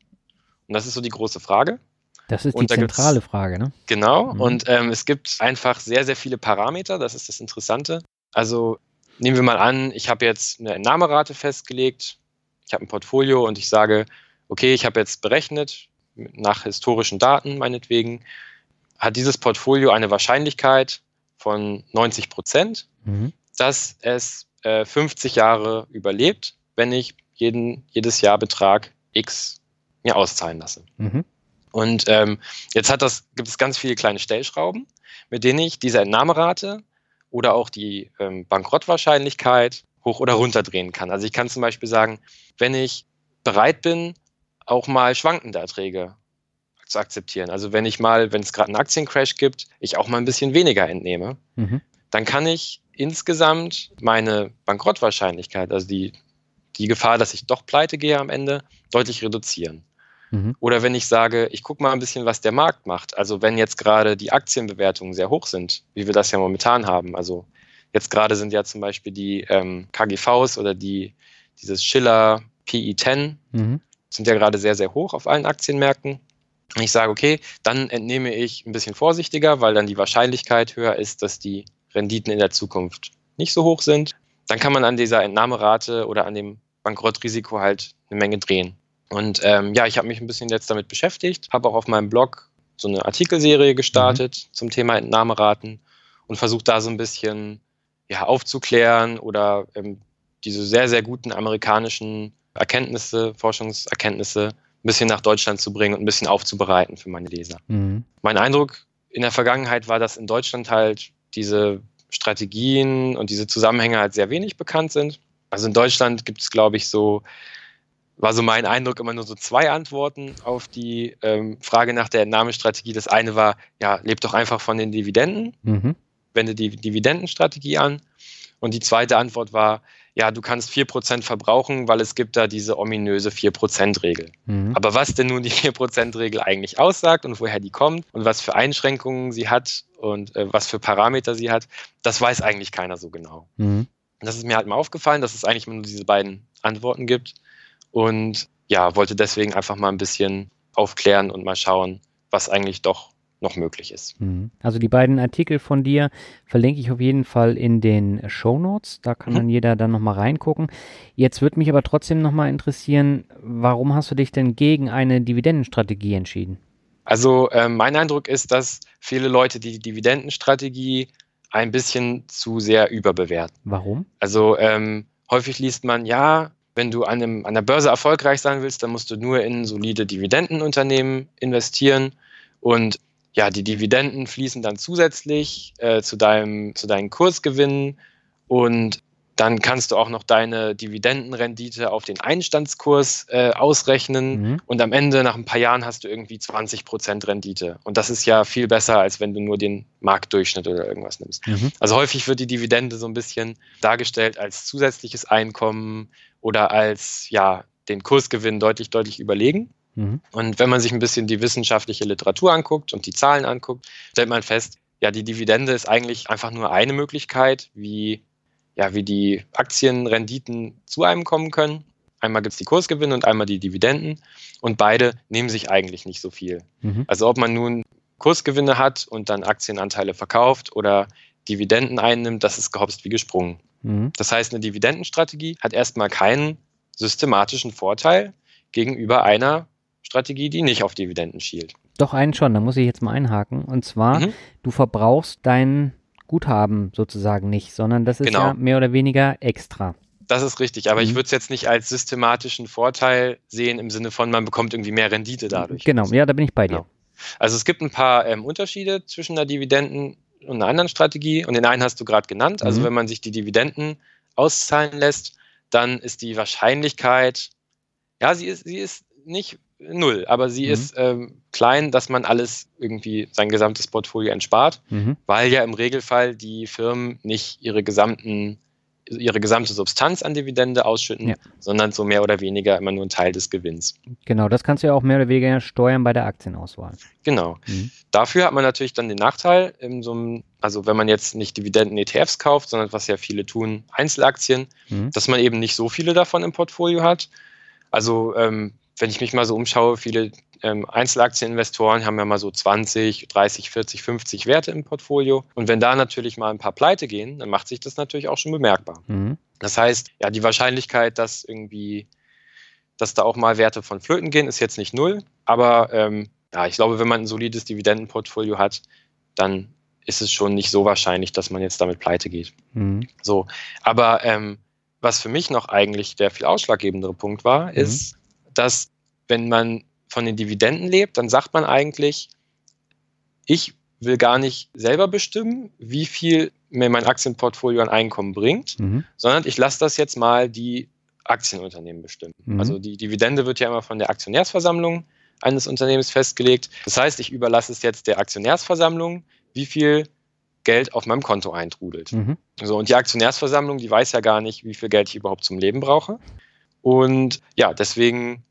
Und das ist so die große Frage. Das ist die zentrale Frage, ne? Genau. Mhm. Und ähm, es gibt einfach sehr, sehr viele Parameter. Das ist das Interessante. Also nehmen wir mal an, ich habe jetzt eine Entnahmerate festgelegt. Ich habe ein Portfolio und ich sage, okay, ich habe jetzt berechnet, nach historischen Daten meinetwegen, hat dieses Portfolio eine Wahrscheinlichkeit von 90 Prozent, mhm. dass es äh, 50 Jahre überlebt, wenn ich jeden, jedes Jahr Betrag X mir auszahlen lasse. Mhm. Und ähm, jetzt hat das, gibt es ganz viele kleine Stellschrauben, mit denen ich diese Entnahmerate oder auch die ähm, Bankrottwahrscheinlichkeit hoch oder runter drehen kann. Also ich kann zum Beispiel sagen, wenn ich bereit bin, auch mal schwankende Erträge zu akzeptieren. Also wenn ich mal, wenn es gerade einen Aktiencrash gibt, ich auch mal ein bisschen weniger entnehme, mhm. dann kann ich insgesamt meine Bankrottwahrscheinlichkeit, also die, die Gefahr, dass ich doch pleite gehe am Ende, deutlich reduzieren. Mhm. Oder wenn ich sage, ich gucke mal ein bisschen, was der Markt macht. Also wenn jetzt gerade die Aktienbewertungen sehr hoch sind, wie wir das ja momentan haben. Also jetzt gerade sind ja zum Beispiel die ähm, KGVs oder die, dieses Schiller PI10 mhm. sind ja gerade sehr, sehr hoch auf allen Aktienmärkten. Ich sage, okay, dann entnehme ich ein bisschen vorsichtiger, weil dann die Wahrscheinlichkeit höher ist, dass die Renditen in der Zukunft nicht so hoch sind. Dann kann man an dieser Entnahmerate oder an dem Bankrottrisiko halt eine Menge drehen. Und ähm, ja, ich habe mich ein bisschen jetzt damit beschäftigt, habe auch auf meinem Blog so eine Artikelserie gestartet mhm. zum Thema Entnahmeraten und versucht da so ein bisschen ja, aufzuklären oder ähm, diese sehr, sehr guten amerikanischen Erkenntnisse, Forschungserkenntnisse ein bisschen nach Deutschland zu bringen und ein bisschen aufzubereiten für meine Leser. Mhm. Mein Eindruck in der Vergangenheit war, dass in Deutschland halt diese Strategien und diese Zusammenhänge halt sehr wenig bekannt sind. Also in Deutschland gibt es, glaube ich, so, war so mein Eindruck immer nur so zwei Antworten auf die ähm, Frage nach der Entnahmestrategie. Das eine war, ja, lebt doch einfach von den Dividenden, mhm. wende die Dividendenstrategie an. Und die zweite Antwort war, ja, du kannst 4% verbrauchen, weil es gibt da diese ominöse 4%-Regel. Mhm. Aber was denn nun die 4%-Regel eigentlich aussagt und woher die kommt und was für Einschränkungen sie hat und äh, was für Parameter sie hat, das weiß eigentlich keiner so genau. Mhm. Das ist mir halt mal aufgefallen, dass es eigentlich nur diese beiden Antworten gibt und ja, wollte deswegen einfach mal ein bisschen aufklären und mal schauen, was eigentlich doch noch möglich ist. Mhm. Also die beiden Artikel von dir verlinke ich auf jeden Fall in den Show Notes. Da kann mhm. dann jeder dann nochmal reingucken. Jetzt würde mich aber trotzdem nochmal interessieren, warum hast du dich denn gegen eine Dividendenstrategie entschieden? Also äh, mein Eindruck ist, dass viele Leute die Dividendenstrategie ein bisschen zu sehr überbewerten. Warum? Also ähm, häufig liest man, ja, wenn du an, einem, an der Börse erfolgreich sein willst, dann musst du nur in solide Dividendenunternehmen investieren. Und ja, die Dividenden fließen dann zusätzlich äh, zu, deinem, zu deinen Kursgewinnen und dann kannst du auch noch deine Dividendenrendite auf den Einstandskurs äh, ausrechnen mhm. und am Ende, nach ein paar Jahren, hast du irgendwie 20% Rendite. Und das ist ja viel besser, als wenn du nur den Marktdurchschnitt oder irgendwas nimmst. Mhm. Also häufig wird die Dividende so ein bisschen dargestellt als zusätzliches Einkommen oder als ja, den Kursgewinn deutlich, deutlich überlegen. Mhm. Und wenn man sich ein bisschen die wissenschaftliche Literatur anguckt und die Zahlen anguckt, stellt man fest, ja, die Dividende ist eigentlich einfach nur eine Möglichkeit, wie, ja, wie die Aktienrenditen zu einem kommen können. Einmal gibt es die Kursgewinne und einmal die Dividenden. Und beide nehmen sich eigentlich nicht so viel. Mhm. Also ob man nun Kursgewinne hat und dann Aktienanteile verkauft oder Dividenden einnimmt, das ist gehopst wie gesprungen. Mhm. Das heißt, eine Dividendenstrategie hat erstmal keinen systematischen Vorteil gegenüber einer Strategie, die nicht auf Dividenden schielt. Doch einen schon, da muss ich jetzt mal einhaken. Und zwar, mhm. du verbrauchst dein Guthaben sozusagen nicht, sondern das ist genau. ja mehr oder weniger extra. Das ist richtig, aber mhm. ich würde es jetzt nicht als systematischen Vorteil sehen im Sinne von, man bekommt irgendwie mehr Rendite dadurch. Genau, ja, da bin ich bei dir. Genau. Also es gibt ein paar ähm, Unterschiede zwischen einer Dividenden und einer anderen Strategie und den einen hast du gerade genannt. Also mhm. wenn man sich die Dividenden auszahlen lässt, dann ist die Wahrscheinlichkeit, ja, sie ist, sie ist nicht null, aber sie mhm. ist ähm, klein, dass man alles irgendwie sein gesamtes Portfolio entspart, mhm. weil ja im Regelfall die Firmen nicht ihre gesamten ihre gesamte Substanz an Dividende ausschütten, ja. sondern so mehr oder weniger immer nur ein Teil des Gewinns. Genau, das kannst du ja auch mehr oder weniger steuern bei der Aktienauswahl. Genau. Mhm. Dafür hat man natürlich dann den Nachteil, so einem, also wenn man jetzt nicht Dividenden-ETFs kauft, sondern was ja viele tun, Einzelaktien, mhm. dass man eben nicht so viele davon im Portfolio hat. Also ähm, wenn ich mich mal so umschaue, viele ähm, Einzelaktieninvestoren haben ja mal so 20, 30, 40, 50 Werte im Portfolio. Und wenn da natürlich mal ein paar Pleite gehen, dann macht sich das natürlich auch schon bemerkbar. Mhm. Das heißt, ja, die Wahrscheinlichkeit, dass irgendwie, dass da auch mal Werte von Flöten gehen, ist jetzt nicht null. Aber ähm, ja, ich glaube, wenn man ein solides Dividendenportfolio hat, dann ist es schon nicht so wahrscheinlich, dass man jetzt damit pleite geht. Mhm. So, aber ähm, was für mich noch eigentlich der viel ausschlaggebendere Punkt war, mhm. ist, dass wenn man von den Dividenden lebt, dann sagt man eigentlich, ich will gar nicht selber bestimmen, wie viel mir mein Aktienportfolio an Einkommen bringt, mhm. sondern ich lasse das jetzt mal die Aktienunternehmen bestimmen. Mhm. Also die Dividende wird ja immer von der Aktionärsversammlung eines Unternehmens festgelegt. Das heißt, ich überlasse es jetzt der Aktionärsversammlung, wie viel Geld auf meinem Konto eintrudelt. Mhm. So, und die Aktionärsversammlung, die weiß ja gar nicht, wie viel Geld ich überhaupt zum Leben brauche. Und ja, deswegen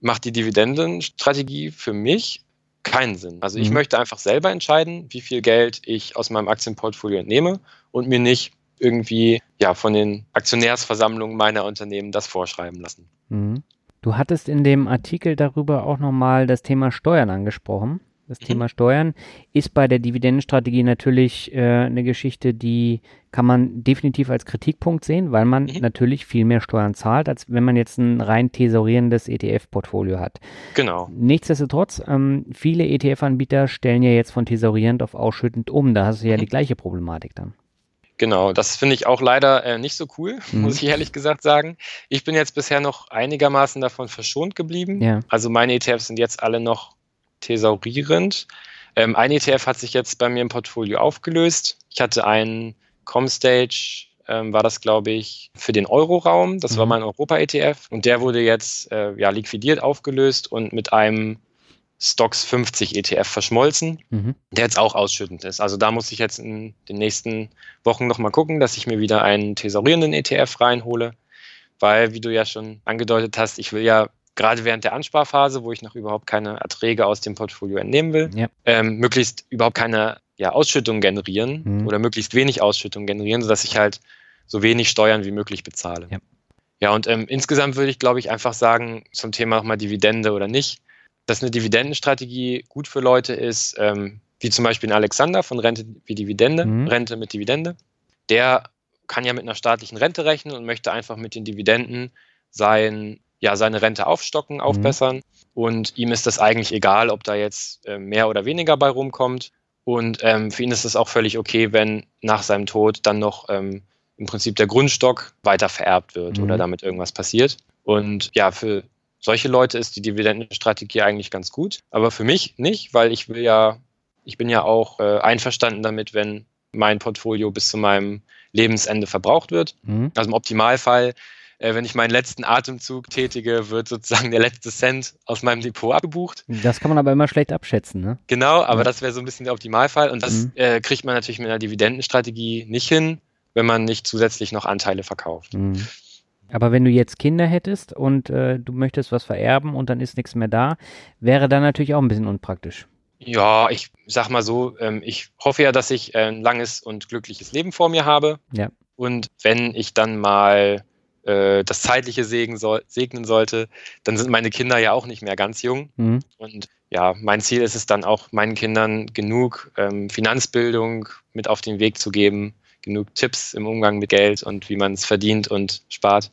macht die Dividendenstrategie für mich keinen Sinn. Also ich mhm. möchte einfach selber entscheiden, wie viel Geld ich aus meinem Aktienportfolio entnehme und mir nicht irgendwie ja von den Aktionärsversammlungen meiner Unternehmen das vorschreiben lassen. Mhm. Du hattest in dem Artikel darüber auch nochmal das Thema Steuern angesprochen. Das mhm. Thema Steuern ist bei der Dividendenstrategie natürlich äh, eine Geschichte, die kann man definitiv als Kritikpunkt sehen, weil man mhm. natürlich viel mehr Steuern zahlt, als wenn man jetzt ein rein tesorierendes ETF-Portfolio hat. Genau. Nichtsdestotrotz, ähm, viele ETF-Anbieter stellen ja jetzt von tesorierend auf ausschüttend um. Da hast du ja mhm. die gleiche Problematik dann. Genau, das finde ich auch leider äh, nicht so cool, mhm. muss ich ehrlich gesagt sagen. Ich bin jetzt bisher noch einigermaßen davon verschont geblieben. Ja. Also meine ETFs sind jetzt alle noch thesaurierend. Ähm, ein ETF hat sich jetzt bei mir im Portfolio aufgelöst. Ich hatte einen Comstage, ähm, war das, glaube ich, für den Euroraum. Das mhm. war mein Europa-ETF. Und der wurde jetzt äh, ja, liquidiert, aufgelöst und mit einem Stocks 50 ETF verschmolzen, mhm. der jetzt auch ausschüttend ist. Also da muss ich jetzt in den nächsten Wochen nochmal gucken, dass ich mir wieder einen thesaurierenden ETF reinhole, weil, wie du ja schon angedeutet hast, ich will ja gerade während der Ansparphase, wo ich noch überhaupt keine Erträge aus dem Portfolio entnehmen will, ja. ähm, möglichst überhaupt keine ja, Ausschüttung generieren mhm. oder möglichst wenig Ausschüttung generieren, sodass ich halt so wenig Steuern wie möglich bezahle. Ja, ja und ähm, insgesamt würde ich, glaube ich, einfach sagen, zum Thema nochmal Dividende oder nicht, dass eine Dividendenstrategie gut für Leute ist, ähm, wie zum Beispiel ein Alexander von Rente wie Dividende, mhm. Rente mit Dividende. Der kann ja mit einer staatlichen Rente rechnen und möchte einfach mit den Dividenden sein ja, seine Rente aufstocken, mhm. aufbessern. Mhm. Und ihm ist das eigentlich egal, ob da jetzt äh, mehr oder weniger bei rumkommt. Und ähm, für ihn ist es auch völlig okay, wenn nach seinem Tod dann noch ähm, im Prinzip der Grundstock weiter vererbt wird mhm. oder damit irgendwas passiert. Und ja, für solche Leute ist die Dividendenstrategie eigentlich ganz gut, aber für mich nicht, weil ich will ja, ich bin ja auch äh, einverstanden damit, wenn mein Portfolio bis zu meinem Lebensende verbraucht wird. Mhm. Also im Optimalfall äh, wenn ich meinen letzten Atemzug tätige, wird sozusagen der letzte Cent aus meinem Depot abgebucht. Das kann man aber immer schlecht abschätzen, ne? Genau, aber ja. das wäre so ein bisschen der Optimalfall und das mhm. äh, kriegt man natürlich mit einer Dividendenstrategie nicht hin, wenn man nicht zusätzlich noch Anteile verkauft. Mhm. Aber wenn du jetzt Kinder hättest und äh, du möchtest was vererben und dann ist nichts mehr da, wäre dann natürlich auch ein bisschen unpraktisch. Ja, ich sag mal so, ähm, ich hoffe ja, dass ich ein langes und glückliches Leben vor mir habe. Ja. Und wenn ich dann mal äh, das Zeitliche segnen, soll, segnen sollte, dann sind meine Kinder ja auch nicht mehr ganz jung. Mhm. Und ja, mein Ziel ist es dann auch, meinen Kindern genug ähm, Finanzbildung mit auf den Weg zu geben, genug Tipps im Umgang mit Geld und wie man es verdient und spart,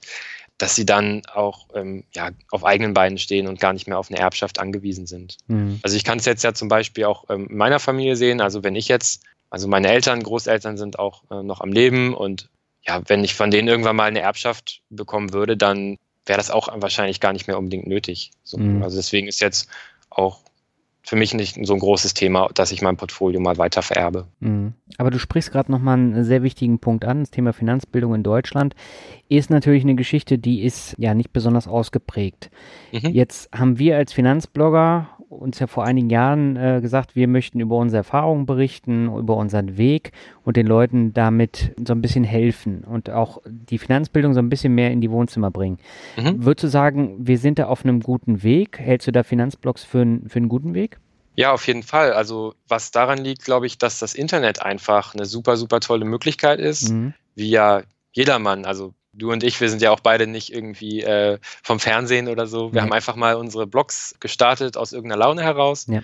dass sie dann auch ähm, ja, auf eigenen Beinen stehen und gar nicht mehr auf eine Erbschaft angewiesen sind. Mhm. Also ich kann es jetzt ja zum Beispiel auch ähm, in meiner Familie sehen. Also wenn ich jetzt, also meine Eltern, Großeltern sind auch äh, noch am Leben und ja, wenn ich von denen irgendwann mal eine Erbschaft bekommen würde, dann wäre das auch wahrscheinlich gar nicht mehr unbedingt nötig. So, mhm. Also deswegen ist jetzt auch für mich nicht so ein großes Thema, dass ich mein Portfolio mal weiter vererbe. Mhm. Aber du sprichst gerade nochmal einen sehr wichtigen Punkt an. Das Thema Finanzbildung in Deutschland ist natürlich eine Geschichte, die ist ja nicht besonders ausgeprägt. Mhm. Jetzt haben wir als Finanzblogger uns ja vor einigen Jahren äh, gesagt, wir möchten über unsere Erfahrungen berichten, über unseren Weg und den Leuten damit so ein bisschen helfen und auch die Finanzbildung so ein bisschen mehr in die Wohnzimmer bringen. Mhm. Würdest du sagen, wir sind da auf einem guten Weg? Hältst du da Finanzblogs für, für einen guten Weg? Ja, auf jeden Fall. Also was daran liegt, glaube ich, dass das Internet einfach eine super, super tolle Möglichkeit ist, mhm. wie ja jedermann, also du und ich, wir sind ja auch beide nicht irgendwie äh, vom Fernsehen oder so. Wir ja. haben einfach mal unsere Blogs gestartet aus irgendeiner Laune heraus. Ja.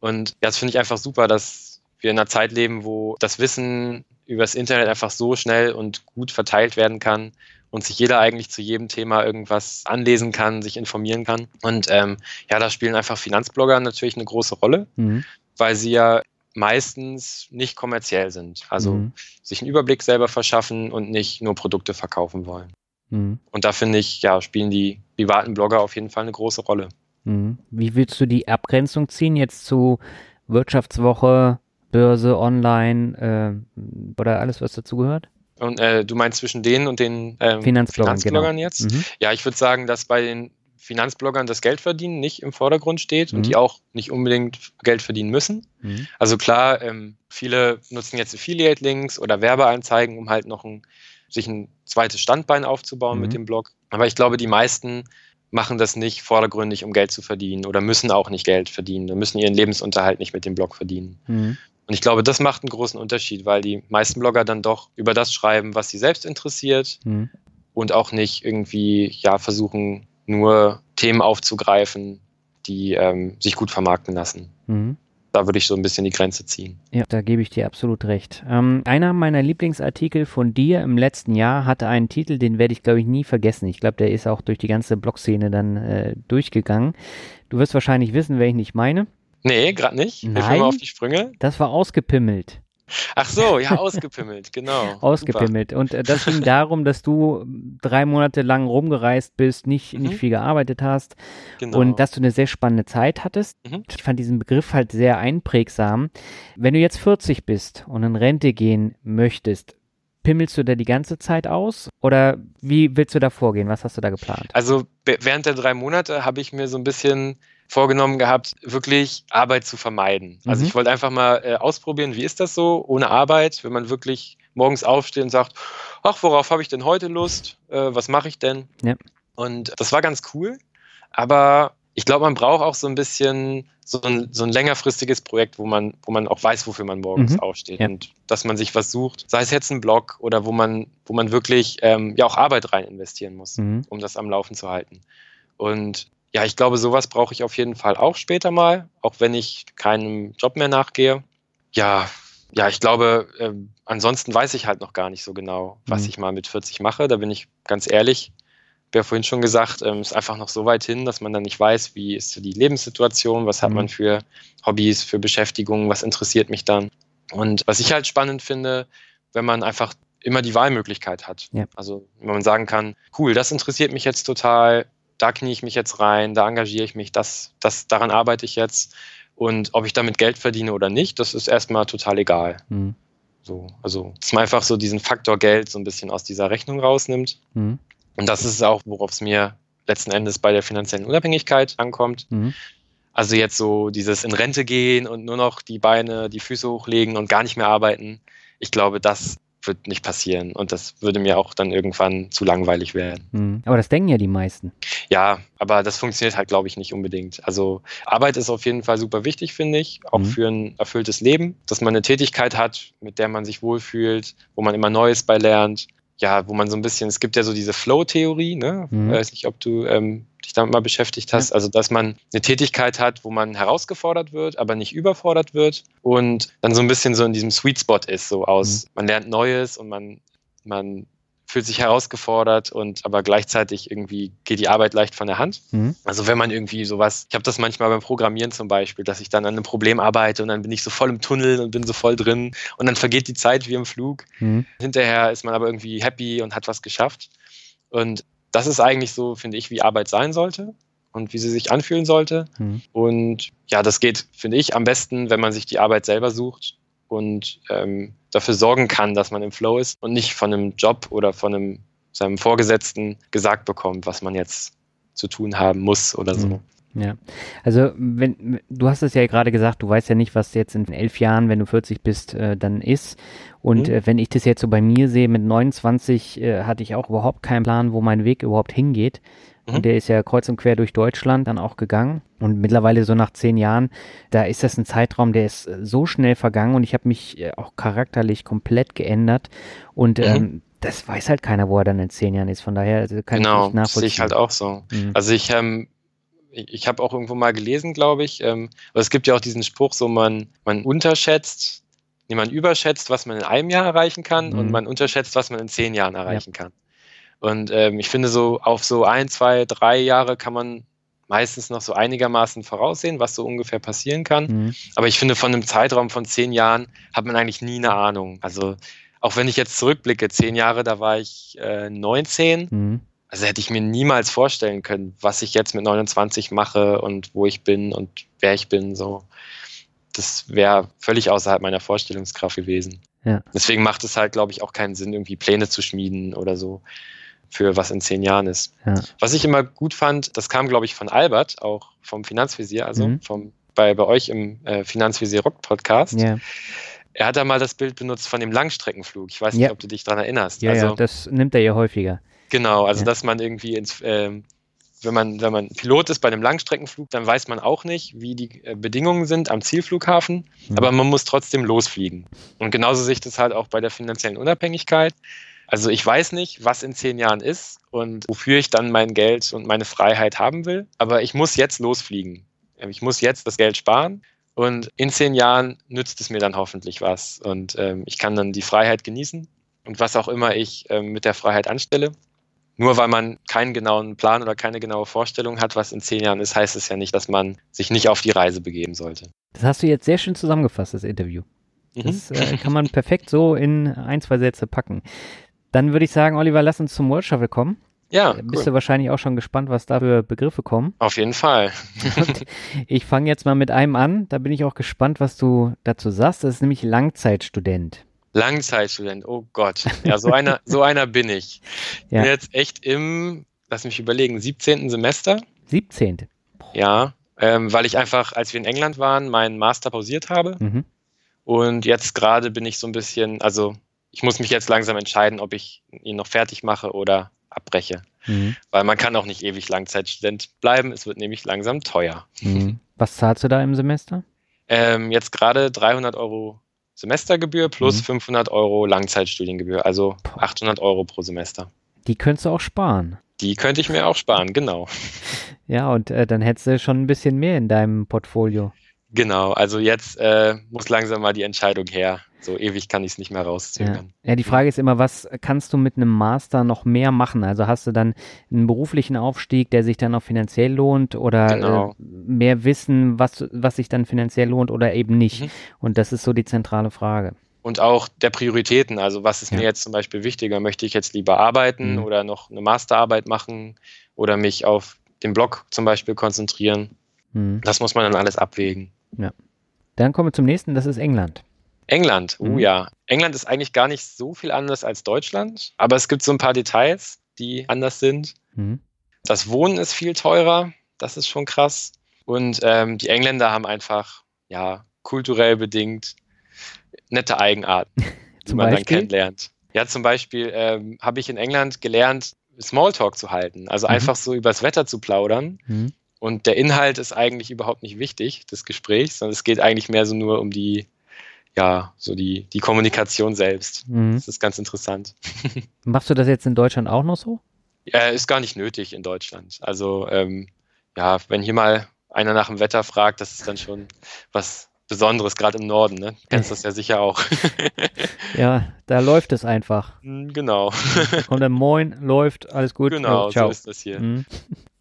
Und das finde ich einfach super, dass wir in einer Zeit leben, wo das Wissen über das Internet einfach so schnell und gut verteilt werden kann und sich jeder eigentlich zu jedem Thema irgendwas anlesen kann, sich informieren kann. Und ähm, ja, da spielen einfach Finanzblogger natürlich eine große Rolle, mhm. weil sie ja meistens nicht kommerziell sind. Also mhm. sich einen Überblick selber verschaffen und nicht nur Produkte verkaufen wollen. Mhm. Und da finde ich, ja, spielen die privaten Blogger auf jeden Fall eine große Rolle. Mhm. Wie willst du die Abgrenzung ziehen jetzt zu Wirtschaftswoche, Börse, Online äh, oder alles, was dazugehört? Und äh, du meinst zwischen denen und den ähm, Finanzbloggern, Finanzbloggern genau. jetzt? Mhm. Ja, ich würde sagen, dass bei den Finanzbloggern das Geld verdienen nicht im Vordergrund steht mhm. und die auch nicht unbedingt Geld verdienen müssen. Mhm. Also klar, ähm, viele nutzen jetzt Affiliate-Links oder Werbeanzeigen, um halt noch ein, sich ein zweites Standbein aufzubauen mhm. mit dem Blog. Aber ich glaube, die meisten machen das nicht vordergründig, um Geld zu verdienen oder müssen auch nicht Geld verdienen und müssen ihren Lebensunterhalt nicht mit dem Blog verdienen. Mhm. Und ich glaube, das macht einen großen Unterschied, weil die meisten Blogger dann doch über das schreiben, was sie selbst interessiert mhm. und auch nicht irgendwie ja versuchen nur Themen aufzugreifen, die ähm, sich gut vermarkten lassen. Mhm. Da würde ich so ein bisschen die Grenze ziehen. Ja, da gebe ich dir absolut recht. Ähm, einer meiner Lieblingsartikel von dir im letzten Jahr hatte einen Titel, den werde ich, glaube ich, nie vergessen. Ich glaube, der ist auch durch die ganze Blog-Szene dann äh, durchgegangen. Du wirst wahrscheinlich wissen, welchen ich meine. Nee, gerade nicht. Nein, mir mal auf die Sprünge. Das war ausgepimmelt. Ach so, ja, ausgepimmelt, genau. ausgepimmelt. Super. Und äh, das ging darum, dass du drei Monate lang rumgereist bist, nicht, mhm. nicht viel gearbeitet hast genau. und dass du eine sehr spannende Zeit hattest. Mhm. Ich fand diesen Begriff halt sehr einprägsam. Wenn du jetzt 40 bist und in Rente gehen möchtest, pimmelst du da die ganze Zeit aus oder wie willst du da vorgehen? Was hast du da geplant? Also während der drei Monate habe ich mir so ein bisschen vorgenommen gehabt, wirklich Arbeit zu vermeiden. Also mhm. ich wollte einfach mal äh, ausprobieren, wie ist das so ohne Arbeit, wenn man wirklich morgens aufsteht und sagt, ach, worauf habe ich denn heute Lust? Äh, was mache ich denn? Ja. Und das war ganz cool, aber ich glaube, man braucht auch so ein bisschen so ein, so ein längerfristiges Projekt, wo man, wo man auch weiß, wofür man morgens mhm. aufsteht ja. und dass man sich was sucht, sei es jetzt ein Blog oder wo man, wo man wirklich ähm, ja auch Arbeit rein investieren muss, mhm. um das am Laufen zu halten. Und ja, ich glaube, sowas brauche ich auf jeden Fall auch später mal, auch wenn ich keinem Job mehr nachgehe. Ja, ja, ich glaube, äh, ansonsten weiß ich halt noch gar nicht so genau, was mhm. ich mal mit 40 mache. Da bin ich ganz ehrlich. Ich habe ja vorhin schon gesagt, ähm, ist einfach noch so weit hin, dass man dann nicht weiß, wie ist so die Lebenssituation, was hat mhm. man für Hobbys, für Beschäftigungen, was interessiert mich dann. Und was ich halt spannend finde, wenn man einfach immer die Wahlmöglichkeit hat. Ja. Also wenn man sagen kann, cool, das interessiert mich jetzt total, da knie ich mich jetzt rein, da engagiere ich mich, das, das, daran arbeite ich jetzt. Und ob ich damit Geld verdiene oder nicht, das ist erstmal total egal. Mhm. So, also, dass man einfach so diesen Faktor Geld so ein bisschen aus dieser Rechnung rausnimmt. Mhm. Und das ist auch, worauf es mir letzten Endes bei der finanziellen Unabhängigkeit ankommt. Mhm. Also jetzt so dieses in Rente gehen und nur noch die Beine, die Füße hochlegen und gar nicht mehr arbeiten. Ich glaube, das wird nicht passieren. Und das würde mir auch dann irgendwann zu langweilig werden. Mhm. Aber das denken ja die meisten. Ja, aber das funktioniert halt, glaube ich, nicht unbedingt. Also Arbeit ist auf jeden Fall super wichtig, finde ich, auch mhm. für ein erfülltes Leben, dass man eine Tätigkeit hat, mit der man sich wohlfühlt, wo man immer Neues bei lernt. Ja, wo man so ein bisschen, es gibt ja so diese Flow-Theorie, ne? Mhm. Ich weiß nicht, ob du ähm, dich damit mal beschäftigt hast. Ja. Also, dass man eine Tätigkeit hat, wo man herausgefordert wird, aber nicht überfordert wird und dann so ein bisschen so in diesem Sweet Spot ist, so aus, mhm. man lernt Neues und man, man fühlt sich herausgefordert und aber gleichzeitig irgendwie geht die Arbeit leicht von der Hand. Mhm. Also wenn man irgendwie sowas, ich habe das manchmal beim Programmieren zum Beispiel, dass ich dann an einem Problem arbeite und dann bin ich so voll im Tunnel und bin so voll drin und dann vergeht die Zeit wie im Flug. Mhm. Hinterher ist man aber irgendwie happy und hat was geschafft. Und das ist eigentlich so, finde ich, wie Arbeit sein sollte und wie sie sich anfühlen sollte. Mhm. Und ja, das geht, finde ich, am besten, wenn man sich die Arbeit selber sucht und ähm, dafür sorgen kann, dass man im Flow ist und nicht von einem Job oder von einem, seinem Vorgesetzten gesagt bekommt, was man jetzt zu tun haben muss oder so. Mhm. Ja, also wenn du hast es ja gerade gesagt, du weißt ja nicht, was jetzt in elf Jahren, wenn du 40 bist, äh, dann ist. Und mhm. äh, wenn ich das jetzt so bei mir sehe, mit 29 äh, hatte ich auch überhaupt keinen Plan, wo mein Weg überhaupt hingeht. Mhm. Und der ist ja kreuz und quer durch Deutschland dann auch gegangen. Und mittlerweile so nach zehn Jahren, da ist das ein Zeitraum, der ist äh, so schnell vergangen und ich habe mich äh, auch charakterlich komplett geändert. Und mhm. ähm, das weiß halt keiner, wo er dann in zehn Jahren ist. Von daher also kann genau, ich nicht nachvollziehen. Genau, sehe ich halt auch so. Mhm. Also ich ähm, ich habe auch irgendwo mal gelesen, glaube ich, ähm, aber es gibt ja auch diesen Spruch, so man, man unterschätzt, nee, man überschätzt, was man in einem Jahr erreichen kann mhm. und man unterschätzt, was man in zehn Jahren erreichen ja. kann. Und ähm, ich finde so, auf so ein, zwei, drei Jahre kann man meistens noch so einigermaßen voraussehen, was so ungefähr passieren kann. Mhm. Aber ich finde, von einem Zeitraum von zehn Jahren hat man eigentlich nie eine Ahnung. Also auch wenn ich jetzt zurückblicke, zehn Jahre, da war ich äh, 19. Mhm also hätte ich mir niemals vorstellen können, was ich jetzt mit 29 mache und wo ich bin und wer ich bin. So, das wäre völlig außerhalb meiner Vorstellungskraft gewesen. Ja. Deswegen macht es halt, glaube ich, auch keinen Sinn, irgendwie Pläne zu schmieden oder so für was in zehn Jahren ist. Ja. Was ich immer gut fand, das kam, glaube ich, von Albert, auch vom Finanzvisier, also mhm. vom, bei, bei euch im äh, Finanzvisier Rock Podcast. Ja. Er hat da mal das Bild benutzt von dem Langstreckenflug. Ich weiß nicht, ob du dich daran erinnerst. Ja, also, ja, das nimmt er ja häufiger. Genau, also ja. dass man irgendwie ins, ähm, wenn man, wenn man Pilot ist bei einem Langstreckenflug, dann weiß man auch nicht, wie die äh, Bedingungen sind am Zielflughafen, mhm. aber man muss trotzdem losfliegen. Und genauso sehe ich das halt auch bei der finanziellen Unabhängigkeit. Also ich weiß nicht, was in zehn Jahren ist und wofür ich dann mein Geld und meine Freiheit haben will, aber ich muss jetzt losfliegen. Ich muss jetzt das Geld sparen und in zehn Jahren nützt es mir dann hoffentlich was und ähm, ich kann dann die Freiheit genießen und was auch immer ich ähm, mit der Freiheit anstelle. Nur weil man keinen genauen Plan oder keine genaue Vorstellung hat, was in zehn Jahren ist, heißt es ja nicht, dass man sich nicht auf die Reise begeben sollte. Das hast du jetzt sehr schön zusammengefasst, das Interview. Mhm. Das äh, kann man perfekt so in ein, zwei Sätze packen. Dann würde ich sagen, Oliver, lass uns zum World Shuffle kommen. Ja. Bist cool. du wahrscheinlich auch schon gespannt, was da für Begriffe kommen? Auf jeden Fall. ich fange jetzt mal mit einem an. Da bin ich auch gespannt, was du dazu sagst. Das ist nämlich Langzeitstudent. Langzeitstudent, oh Gott. Ja, so einer, so einer bin ich. Ich ja. bin jetzt echt im, lass mich überlegen, 17. Semester. 17. Ja, ähm, weil ich einfach, als wir in England waren, meinen Master pausiert habe. Mhm. Und jetzt gerade bin ich so ein bisschen, also ich muss mich jetzt langsam entscheiden, ob ich ihn noch fertig mache oder abbreche. Mhm. Weil man kann auch nicht ewig Langzeitstudent bleiben. Es wird nämlich langsam teuer. Mhm. Was zahlst du da im Semester? Ähm, jetzt gerade 300 Euro Semestergebühr plus mhm. 500 Euro Langzeitstudiengebühr, also 800 Euro pro Semester. Die könntest du auch sparen. Die könnte ich mir auch sparen, genau. Ja, und äh, dann hättest du schon ein bisschen mehr in deinem Portfolio. Genau, also jetzt äh, muss langsam mal die Entscheidung her. So ewig kann ich es nicht mehr rauszögern. Ja. ja, die Frage ist immer, was kannst du mit einem Master noch mehr machen? Also hast du dann einen beruflichen Aufstieg, der sich dann auch finanziell lohnt oder genau. äh, mehr Wissen, was, was sich dann finanziell lohnt oder eben nicht? Mhm. Und das ist so die zentrale Frage. Und auch der Prioritäten, also was ist ja. mir jetzt zum Beispiel wichtiger? Möchte ich jetzt lieber arbeiten mhm. oder noch eine Masterarbeit machen oder mich auf den Blog zum Beispiel konzentrieren? Mhm. Das muss man dann alles abwägen. Ja. Dann kommen wir zum nächsten, das ist England. England, oh mhm. ja. England ist eigentlich gar nicht so viel anders als Deutschland, aber es gibt so ein paar Details, die anders sind. Mhm. Das Wohnen ist viel teurer, das ist schon krass. Und ähm, die Engländer haben einfach, ja, kulturell bedingt nette Eigenarten, die man Beispiel? dann kennenlernt. Ja, zum Beispiel ähm, habe ich in England gelernt, Smalltalk zu halten. Also mhm. einfach so übers Wetter zu plaudern. Mhm. Und der Inhalt ist eigentlich überhaupt nicht wichtig des Gesprächs, sondern es geht eigentlich mehr so nur um die, ja, so die, die Kommunikation selbst. Mhm. Das ist ganz interessant. Machst du das jetzt in Deutschland auch noch so? Ja, ist gar nicht nötig in Deutschland. Also, ähm, ja, wenn hier mal einer nach dem Wetter fragt, das ist dann schon was Besonderes, gerade im Norden, ne? Du kennst das ja sicher auch. ja, da läuft es einfach. Hm, genau. Und dann Moin, läuft, alles gut. Genau, ja, ciao. so ist das hier. Mhm.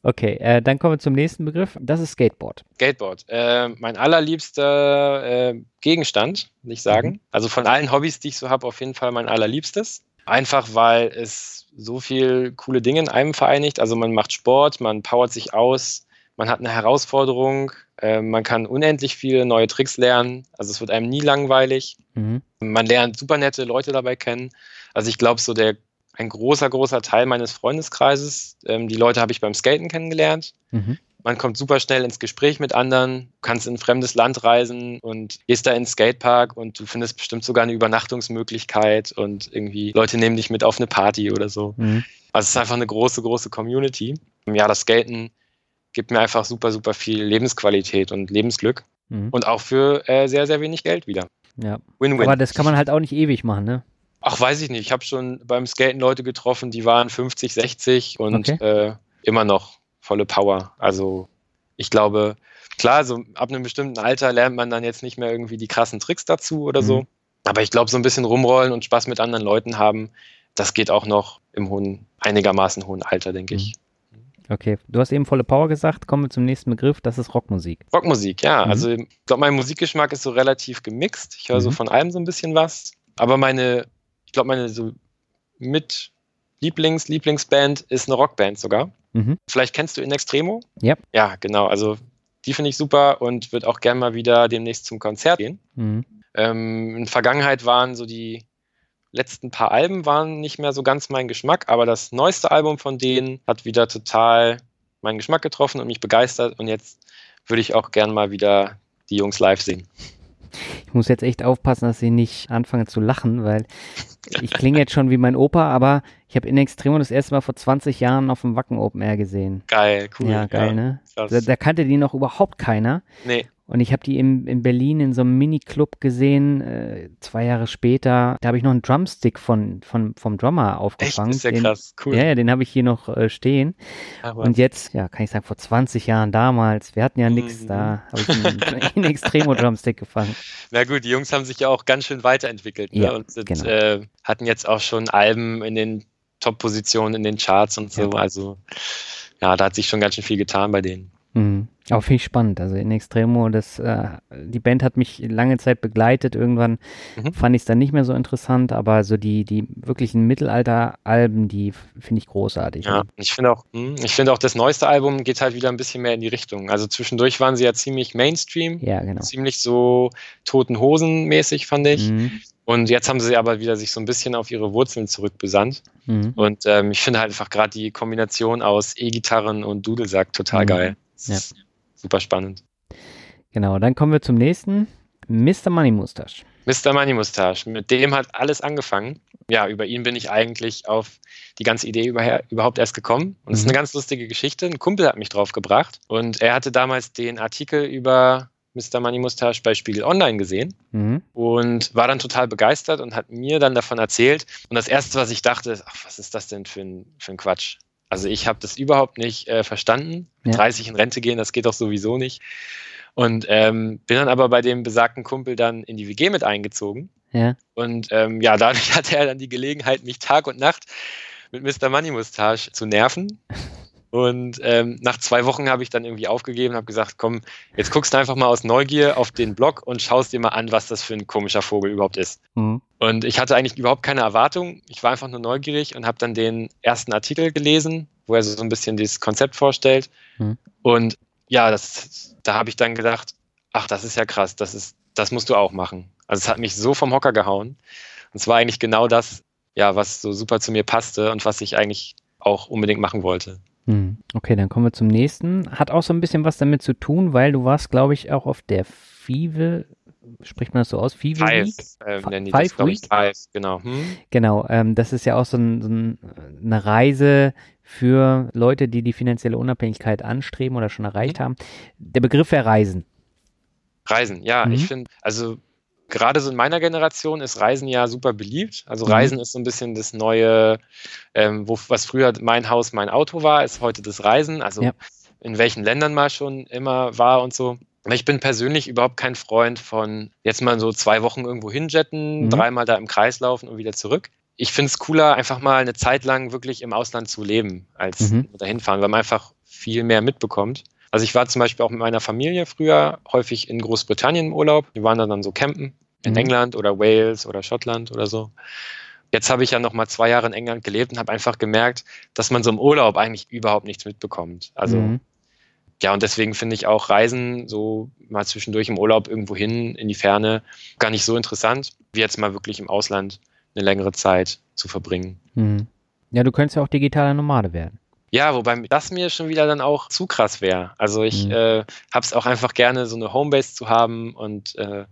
Okay, äh, dann kommen wir zum nächsten Begriff. Das ist Skateboard. Skateboard. Äh, mein allerliebster äh, Gegenstand, will ich sagen. Mhm. Also von allen Hobbys, die ich so habe, auf jeden Fall mein allerliebstes. Einfach weil es so viel coole Dinge in einem vereinigt. Also man macht Sport, man powert sich aus, man hat eine Herausforderung, äh, man kann unendlich viele neue Tricks lernen. Also es wird einem nie langweilig. Mhm. Man lernt super nette Leute dabei kennen. Also ich glaube, so der ein großer, großer Teil meines Freundeskreises. Ähm, die Leute habe ich beim Skaten kennengelernt. Mhm. Man kommt super schnell ins Gespräch mit anderen, kannst in ein fremdes Land reisen und gehst da ins Skatepark und du findest bestimmt sogar eine Übernachtungsmöglichkeit und irgendwie Leute nehmen dich mit auf eine Party oder so. Mhm. Also es ist einfach eine große, große Community. Ja, das Skaten gibt mir einfach super, super viel Lebensqualität und Lebensglück mhm. und auch für äh, sehr, sehr wenig Geld wieder. Ja. Win-win. Aber das kann man halt auch nicht ewig machen, ne? Ach, weiß ich nicht. Ich habe schon beim Skaten Leute getroffen, die waren 50, 60 und okay. äh, immer noch volle Power. Also ich glaube, klar, so ab einem bestimmten Alter lernt man dann jetzt nicht mehr irgendwie die krassen Tricks dazu oder mhm. so. Aber ich glaube, so ein bisschen rumrollen und Spaß mit anderen Leuten haben, das geht auch noch im hohen, einigermaßen hohen Alter, denke ich. Mhm. Okay, du hast eben volle Power gesagt. Kommen wir zum nächsten Begriff, das ist Rockmusik. Rockmusik, ja. Mhm. Also ich glaube, mein Musikgeschmack ist so relativ gemixt. Ich höre so mhm. von allem so ein bisschen was. Aber meine ich glaube, meine so mit Lieblings, Lieblingsband ist eine Rockband sogar. Mhm. Vielleicht kennst du In Extremo? Ja. Ja, genau. Also die finde ich super und würde auch gerne mal wieder demnächst zum Konzert gehen. Mhm. Ähm, in der Vergangenheit waren so die letzten paar Alben waren nicht mehr so ganz mein Geschmack, aber das neueste Album von denen hat wieder total meinen Geschmack getroffen und mich begeistert und jetzt würde ich auch gerne mal wieder die Jungs live sehen. Ich muss jetzt echt aufpassen, dass ich nicht anfange zu lachen, weil ich klinge jetzt schon wie mein Opa, aber ich habe In Extremo das erste Mal vor 20 Jahren auf dem Wacken Open Air gesehen. Geil, cool. Ja, geil, ja, ne? Da, da, kannte die noch überhaupt keiner. Nee. Und ich habe die in, in Berlin in so einem Mini-Club gesehen, äh, zwei Jahre später. Da habe ich noch einen Drumstick von, von, vom Drummer aufgefangen. Echt? Das ist ja den, krass, cool. Ja, ja, den habe ich hier noch äh, stehen. Aber Und jetzt, ja, kann ich sagen, vor 20 Jahren damals, wir hatten ja nichts, Mhm. da habe ich einen, einen Extremo-Drumstick gefangen. na gut, die Jungs haben sich ja auch ganz schön weiterentwickelt ne? Ja, und sind, genau. äh, hatten jetzt auch schon Alben in den Top-Positionen in den Charts und so. Ja. Also ja, da hat sich schon ganz schön viel getan bei denen. Mhm. Aber finde ich spannend. Also in Extremo, das, äh, die Band hat mich lange Zeit begleitet. Irgendwann Mhm. fand ich es dann nicht mehr so interessant, aber so die, die wirklichen Mittelalter-Alben, die finde ich großartig. Ja, ich finde auch, hm, ich finde auch, das neueste Album geht halt wieder ein bisschen mehr in die Richtung. Also zwischendurch waren sie ja ziemlich Mainstream, Ja, genau. ziemlich so toten Hosen mäßig, fand ich. Mhm. Und jetzt haben sie aber wieder sich so ein bisschen auf ihre Wurzeln zurückbesannt. Mhm. Und ähm, ich finde halt einfach gerade die Kombination aus E-Gitarren und Dudelsack total Mhm. geil. Ja. super spannend. Genau, dann kommen wir zum nächsten. Mr. Money Mustache. Mr. Money Mustache, mit dem hat alles angefangen. Ja, über ihn bin ich eigentlich auf die ganze Idee überhaupt erst gekommen. Und es ist Mhm. eine ganz lustige Geschichte. Ein Kumpel hat mich drauf gebracht und er hatte damals den Artikel über Mr. Money Mustache bei Spiegel Online gesehen Mhm. und war dann total begeistert und hat mir dann davon erzählt. Und das Erste, was ich dachte, ist, ach, was ist das denn für ein, für ein Quatsch? Also ich habe das überhaupt nicht äh, verstanden. Mit Ja. 30 in Rente gehen, das geht doch sowieso nicht. Und ähm, bin dann aber bei dem besagten Kumpel dann in die WG mit eingezogen. Ja. Und ähm, ja, dadurch hatte er dann die Gelegenheit, mich Tag und Nacht mit Mr. Money Mustache zu nerven. Und ähm, nach zwei Wochen habe ich dann irgendwie aufgegeben und habe gesagt, komm, jetzt guckst du einfach mal aus Neugier auf den Blog und schaust dir mal an, was das für ein komischer Vogel überhaupt ist. Mhm. Und ich hatte eigentlich überhaupt keine Erwartung. Ich war einfach nur neugierig und habe dann den ersten Artikel gelesen, wo er so ein bisschen dieses Konzept vorstellt. Mhm. Und ja, das, da habe ich dann gedacht, ach, das ist ja krass, das, ist, das musst du auch machen. Also es hat mich so vom Hocker gehauen. Und es war eigentlich genau das, ja, was so super zu mir passte und was ich eigentlich auch unbedingt machen wollte. Mhm. Okay, dann kommen wir zum nächsten. Hat auch so ein bisschen was damit zu tun, weil du warst, glaube ich, auch auf der FIVE, spricht man das so aus? FIVE Five, Week? ähm, Five das, glaub ich, Week? Five, genau. Hm? Genau, ähm, das ist ja auch so, ein, so ein, eine Reise für Leute, die die finanzielle Unabhängigkeit anstreben oder schon erreicht Mhm. haben. Der Begriff wäre Reisen. Reisen, ja, Mhm. ich finde, also gerade so in meiner Generation ist Reisen ja super beliebt. Also Mhm. Reisen ist so ein bisschen das neue, ähm, wo, was früher mein Haus, mein Auto war, ist heute das Reisen. Also Ja. in welchen Ländern mal schon immer war und so. Aber ich bin persönlich überhaupt kein Freund von jetzt mal so zwei Wochen irgendwo hinjetten, Mhm. dreimal da im Kreis laufen und wieder zurück. Ich finde es cooler, einfach mal eine Zeit lang wirklich im Ausland zu leben, als Mhm. dahin fahren, weil man einfach viel mehr mitbekommt. Also ich war zum Beispiel auch mit meiner Familie früher häufig in Großbritannien im Urlaub. Wir waren dann, dann so campen in Mhm. England oder Wales oder Schottland oder so. Jetzt habe ich ja noch mal zwei Jahre in England gelebt und habe einfach gemerkt, dass man so im Urlaub eigentlich überhaupt nichts mitbekommt. Also Mhm. ja, und deswegen finde ich auch Reisen so mal zwischendurch im Urlaub irgendwo hin in die Ferne gar nicht so interessant, wie jetzt mal wirklich im Ausland eine längere Zeit zu verbringen. Mhm. Ja, du könntest ja auch digitaler Nomade werden. Ja, wobei das mir schon wieder dann auch zu krass wäre. Also ich Mhm. äh, habe es auch einfach gerne, so eine Homebase zu haben und äh,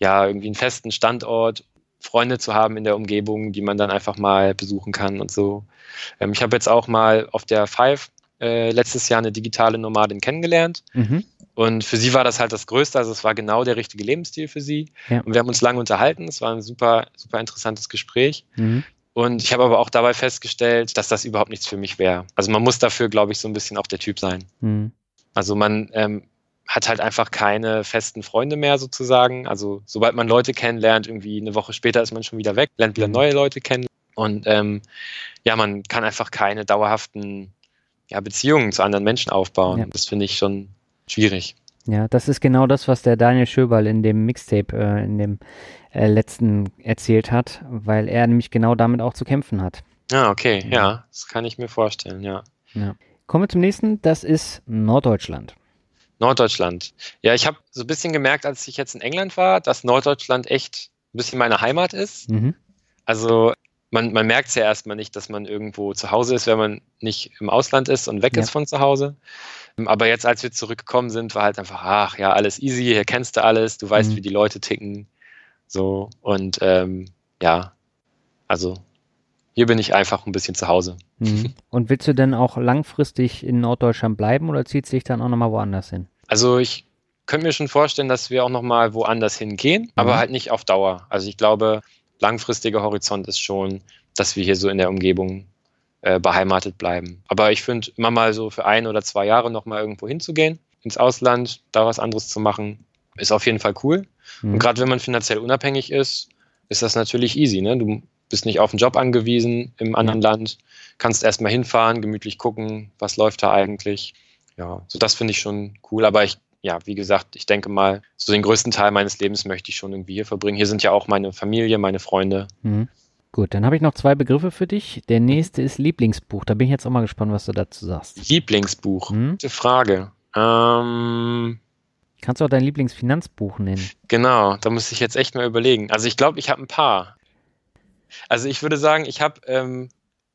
ja, irgendwie einen festen Standort, Freunde zu haben in der Umgebung, die man dann einfach mal besuchen kann und so. Ähm, ich habe jetzt auch mal auf der Five äh, letztes Jahr eine digitale Nomadin kennengelernt. Mhm. Und für sie war das halt das Größte, also es war genau der richtige Lebensstil für sie. Ja. Und wir haben uns lange unterhalten, es war ein super, super interessantes Gespräch. Mhm. Und ich habe aber auch dabei festgestellt, dass das überhaupt nichts für mich wäre. Also man muss dafür, glaube ich, so ein bisschen auch der Typ sein. Mhm. Also man ähm, hat halt einfach keine festen Freunde mehr sozusagen. Also sobald man Leute kennenlernt, irgendwie eine Woche später ist man schon wieder weg, lernt wieder Mhm. neue Leute kennen. Und ähm, ja, man kann einfach keine dauerhaften ja, Beziehungen zu anderen Menschen aufbauen. Ja. Das finde ich schon schwierig. Ja, das ist genau das, was der Daniel Schöberl in dem Mixtape, äh, in dem äh, letzten erzählt hat, weil er nämlich genau damit auch zu kämpfen hat. Ja, okay, ja, das kann ich mir vorstellen, ja. Kommen wir zum nächsten, das ist Norddeutschland. Norddeutschland. Ja, ich habe so ein bisschen gemerkt, als ich jetzt in England war, dass Norddeutschland echt ein bisschen meine Heimat ist. Mhm. Also man, man merkt es ja erstmal nicht, dass man irgendwo zu Hause ist, wenn man nicht im Ausland ist und weg Ja. ist von zu Hause. Aber jetzt, als wir zurückgekommen sind, war halt einfach, ach ja, alles easy, hier kennst du alles, du weißt, Mhm. wie die Leute ticken. So, und ähm, ja, also hier bin ich einfach ein bisschen zu Hause. Mhm. Und willst du denn auch langfristig in Norddeutschland bleiben oder zieht sich dann auch nochmal woanders hin? Also ich könnte mir schon vorstellen, dass wir auch nochmal woanders hingehen, aber Mhm. halt nicht auf Dauer. Also ich glaube, langfristiger Horizont ist schon, dass wir hier so in der Umgebung äh, beheimatet bleiben. Aber ich finde, immer mal so für ein oder zwei Jahre nochmal irgendwo hinzugehen, ins Ausland, da was anderes zu machen, ist auf jeden Fall cool. Mhm. Und gerade wenn man finanziell unabhängig ist, ist das natürlich easy. Ne? Du bist nicht auf einen Job angewiesen im anderen Land, kannst erstmal hinfahren, gemütlich gucken, was läuft da eigentlich. Ja, so das finde ich schon cool. Aber ich, ja, wie gesagt, ich denke mal, so den größten Teil meines Lebens möchte ich schon irgendwie hier verbringen. Hier sind ja auch meine Familie, meine Freunde. Mhm. Gut, dann habe ich noch zwei Begriffe für dich. Der nächste ist Lieblingsbuch. Da bin ich jetzt auch mal gespannt, was du dazu sagst. Lieblingsbuch. Mhm. Gute Frage. Ähm, Kannst du auch dein Lieblingsfinanzbuch nennen? Genau, da muss ich jetzt echt mal überlegen. Also ich glaube, ich habe ein paar. Also ich würde sagen, ich habe, ähm,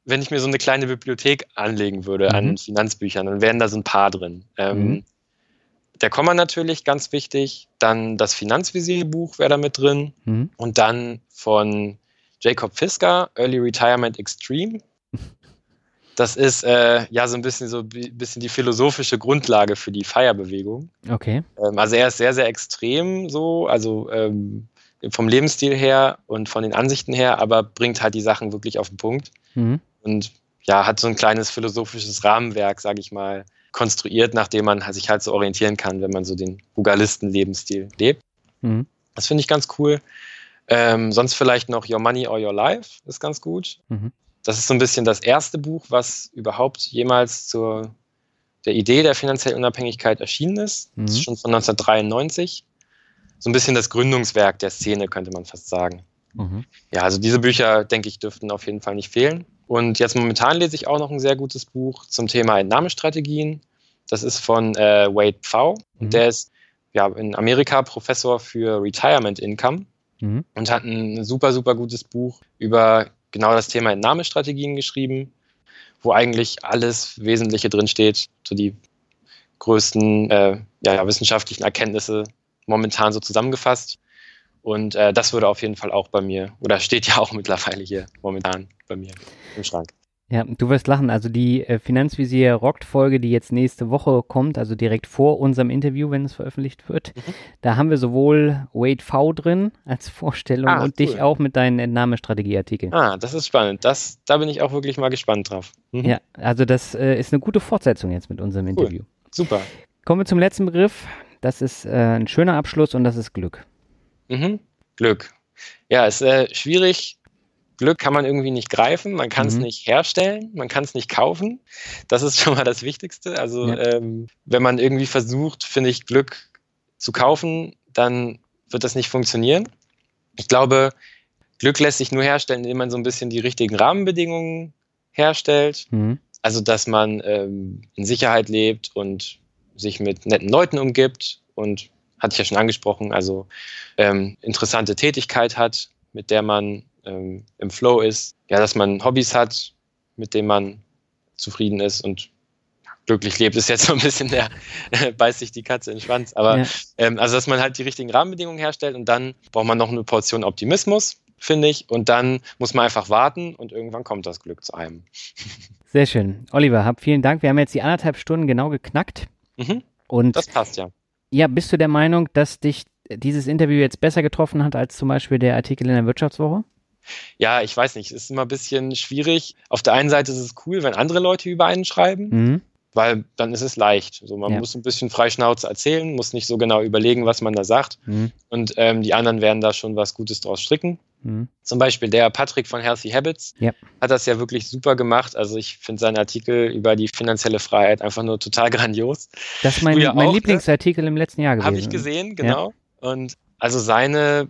wenn ich mir so eine kleine Bibliothek anlegen würde Mhm. an Finanzbüchern, dann wären da so ein paar drin. Ähm, Mhm. Der Komma natürlich, ganz wichtig. Dann das Finanzvisierbuch wäre da mit drin. Mhm. Und dann von Jacob Fisker, Early Retirement Extreme. Das ist äh, ja so ein bisschen so bisschen die philosophische Grundlage für die Feierbewegung. Okay. Ähm, also er ist sehr, sehr extrem so, also ähm, vom Lebensstil her und von den Ansichten her, aber bringt halt die Sachen wirklich auf den Punkt Mhm. und ja, hat so ein kleines philosophisches Rahmenwerk, sage ich mal, konstruiert, nach dem man sich halt so orientieren kann, wenn man so den Frugalisten-Lebensstil lebt. Mhm. Das finde ich ganz cool. Ähm, sonst vielleicht noch Your Money or Your Life ist ganz gut. Mhm. Das ist so ein bisschen das erste Buch, was überhaupt jemals zur der Idee der finanziellen Unabhängigkeit erschienen ist. Das Mhm. ist schon von 1993. So ein bisschen das Gründungswerk der Szene, könnte man fast sagen. Mhm. Ja, also diese Bücher, denke ich, dürften auf jeden Fall nicht fehlen. Und jetzt momentan lese ich auch noch ein sehr gutes Buch zum Thema Entnahmestrategien. Das ist von äh, Wade Pfau. Mhm. Und der ist ja, in Amerika Professor für Retirement Income Mhm. und hat ein super, super gutes Buch über genau das Thema Entnahmestrategien geschrieben, wo eigentlich alles Wesentliche drinsteht, so die größten äh, ja, wissenschaftlichen Erkenntnisse momentan so zusammengefasst. Und äh, das würde auf jeden Fall auch bei mir, oder steht ja auch mittlerweile hier momentan bei mir im Schrank. Ja, du wirst lachen. Also die äh, Finanzvisier rockt Folge, die jetzt nächste Woche kommt, also direkt vor unserem Interview, wenn es veröffentlicht wird, Mhm. da haben wir sowohl Wade V drin als Vorstellung Ah, und cool. dich auch mit deinen Entnahmestrategieartikeln. Ah, das ist spannend. Das, da bin ich auch wirklich mal gespannt drauf. Mhm. Ja, also das äh, ist eine gute Fortsetzung jetzt mit unserem Interview. Super. Kommen wir zum letzten Begriff. Das ist äh, ein schöner Abschluss und das ist Glück. Mhm. Glück. Ja, ist äh, schwierig. Glück kann man irgendwie nicht greifen, man kann es Mhm. nicht herstellen, man kann es nicht kaufen. Das ist schon mal das Wichtigste. Also Ja. ähm, wenn man irgendwie versucht, finde ich, Glück zu kaufen, dann wird das nicht funktionieren. Ich glaube, Glück lässt sich nur herstellen, indem man so ein bisschen die richtigen Rahmenbedingungen herstellt. Mhm. Also, dass man ähm, in Sicherheit lebt und sich mit netten Leuten umgibt und hatte ich ja schon angesprochen, also ähm, interessante Tätigkeit hat, mit der man ähm, im Flow ist. Ja, dass man Hobbys hat, mit denen man zufrieden ist und glücklich lebt, ist jetzt so ein bisschen der, beißt sich die Katze in den Schwanz. Aber Ja. ähm, also, dass man halt die richtigen Rahmenbedingungen herstellt und dann braucht man noch eine Portion Optimismus, finde ich. Und dann muss man einfach warten und irgendwann kommt das Glück zu einem. Sehr schön. Oliver, hab vielen Dank. Wir haben jetzt die anderthalb Stunden genau geknackt. Mhm, Und das passt ja. Ja, bist du der Meinung, dass dich dieses Interview jetzt besser getroffen hat als zum Beispiel der Artikel in der Wirtschaftswoche? Ja, ich weiß nicht, es ist immer ein bisschen schwierig. Auf der einen Seite ist es cool, wenn andere Leute über einen schreiben, Mhm. Weil dann ist es leicht. So, man Ja. muss ein bisschen freischnauze erzählen, muss nicht so genau überlegen, was man da sagt. Mhm. Und ähm, die anderen werden da schon was Gutes draus stricken. Mhm. Zum Beispiel der Patrick von Healthy Habits Ja. hat das ja wirklich super gemacht. Also ich finde seinen Artikel über die finanzielle Freiheit einfach nur total grandios. Das ist mein, ja mein auch, ne? Lieblingsartikel im letzten Jahr gewesen. Habe ich gesehen, genau. Und also seine,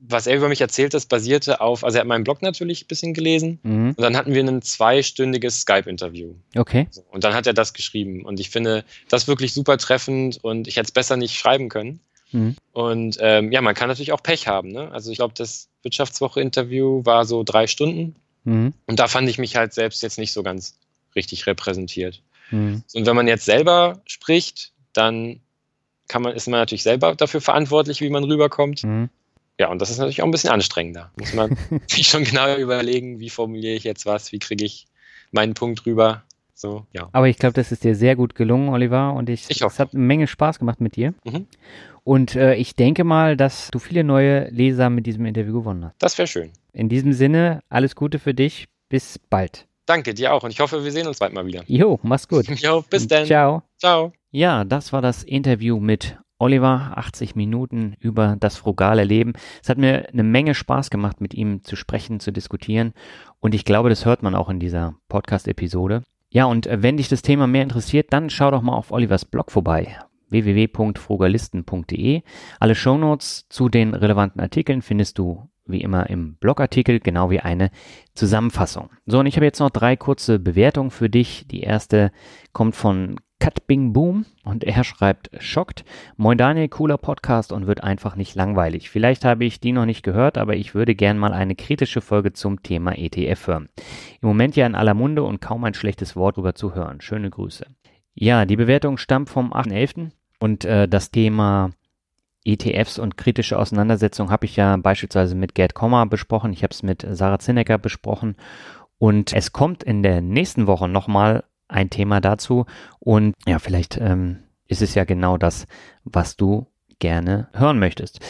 was er über mich erzählt hat, basierte auf, also er hat meinen Blog natürlich ein bisschen gelesen. Mhm. Und dann hatten wir ein zweistündiges Skype-Interview. Okay. Und dann hat er das geschrieben. Und ich finde das wirklich super treffend und ich hätte es besser nicht schreiben können. Mhm. Und ähm, ja, man kann natürlich auch Pech haben. Ne? Also ich glaube, das Wirtschaftswoche-Interview war so drei Stunden. Mhm. Und da fand ich mich halt selbst jetzt nicht so ganz richtig repräsentiert. Mhm. Und wenn man jetzt selber spricht, dann kann man, ist man natürlich selber dafür verantwortlich, wie man rüberkommt. Mhm. Ja, und das ist natürlich auch ein bisschen anstrengender. Muss man sich schon genau überlegen, wie formuliere ich jetzt was, wie kriege ich meinen Punkt rüber. So, ja. Aber ich glaube, das ist dir sehr gut gelungen, Oliver. Und ich, Ich hoffe. es hat eine Menge Spaß gemacht mit dir. Mhm. Und äh, ich denke mal, dass du viele neue Leser mit diesem Interview gewonnen hast. Das wäre schön. In diesem Sinne, alles Gute für dich. Bis bald. Danke dir auch und ich hoffe, wir sehen uns bald mal wieder. Jo, mach's gut. Jo, bis dann. Ciao. Ciao. Ja, das war das Interview mit Oliver, 80 Minuten über das frugale Leben. Es hat mir eine Menge Spaß gemacht, mit ihm zu sprechen, zu diskutieren. Und ich glaube, das hört man auch in dieser Podcast-Episode. Ja, und äh, wenn dich das Thema mehr interessiert, dann schau doch mal auf Olivers Blog vorbei www.frugalisten.de. Alle Shownotes zu den relevanten Artikeln findest du wie immer im Blogartikel, genau wie eine Zusammenfassung. So, und ich habe jetzt noch drei kurze Bewertungen für dich. Die erste kommt von Cut Bing Boom und er schreibt schockt. Moin Daniel, cooler Podcast und wird einfach nicht langweilig. Vielleicht habe ich die noch nicht gehört, aber ich würde gern mal eine kritische Folge zum Thema ETF hören. Im Moment ja in aller Munde und kaum ein schlechtes Wort drüber zu hören. Schöne Grüße. Ja, die Bewertung stammt vom 8.11. und äh, das Thema ETFs und kritische Auseinandersetzung habe ich ja beispielsweise mit Gerd Kommer besprochen. Ich habe es mit Sarah Zinnecker besprochen. Und es kommt in der nächsten Woche nochmal ein Thema dazu. Und ja, vielleicht ähm, ist es ja genau das, was du gerne hören möchtest.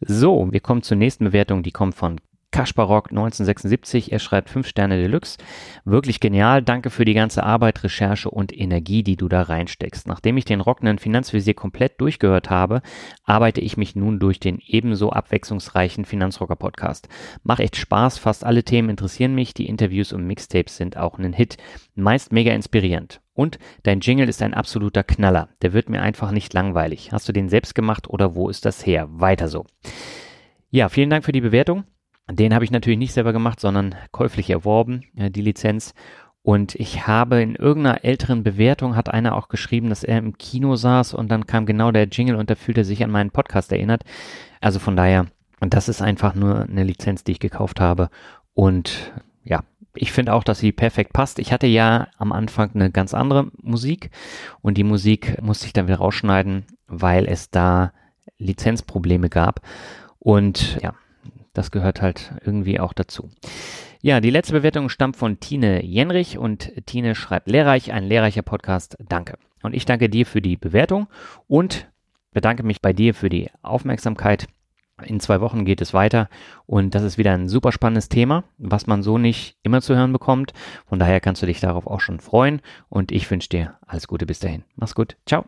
So, wir kommen zur nächsten Bewertung. Die kommt von Kasparok 1976. Er schreibt 5 Sterne Deluxe. Wirklich genial. Danke für die ganze Arbeit, Recherche und Energie, die du da reinsteckst. Nachdem ich den rockenden Finanzvisier komplett durchgehört habe, arbeite ich mich nun durch den ebenso abwechslungsreichen Finanzrocker Podcast. Macht echt Spaß. Fast alle Themen interessieren mich. Die Interviews und Mixtapes sind auch ein Hit. Meist mega inspirierend. Und dein Jingle ist ein absoluter Knaller. Der wird mir einfach nicht langweilig. Hast du den selbst gemacht oder wo ist das her? Weiter so. Ja, vielen Dank für die Bewertung. Den habe ich natürlich nicht selber gemacht, sondern käuflich erworben, äh, die Lizenz. Und ich habe in irgendeiner älteren Bewertung hat einer auch geschrieben, dass er im Kino saß und dann kam genau der Jingle und da fühlte er sich an meinen Podcast erinnert. Also von daher, das ist einfach nur eine Lizenz, die ich gekauft habe. Und ja, ich finde auch, dass sie perfekt passt. Ich hatte ja am Anfang eine ganz andere Musik und die Musik musste ich dann wieder rausschneiden, weil es da Lizenzprobleme gab. Und ja, das gehört halt irgendwie auch dazu. Ja, die letzte Bewertung stammt von Tine Jenrich und Tine schreibt lehrreich, ein lehrreicher Podcast. Danke. Und ich danke dir für die Bewertung und bedanke mich bei dir für die Aufmerksamkeit. In zwei Wochen geht es weiter und das ist wieder ein super spannendes Thema, was man so nicht immer zu hören bekommt. Von daher kannst du dich darauf auch schon freuen und ich wünsche dir alles Gute bis dahin. Mach's gut. Ciao.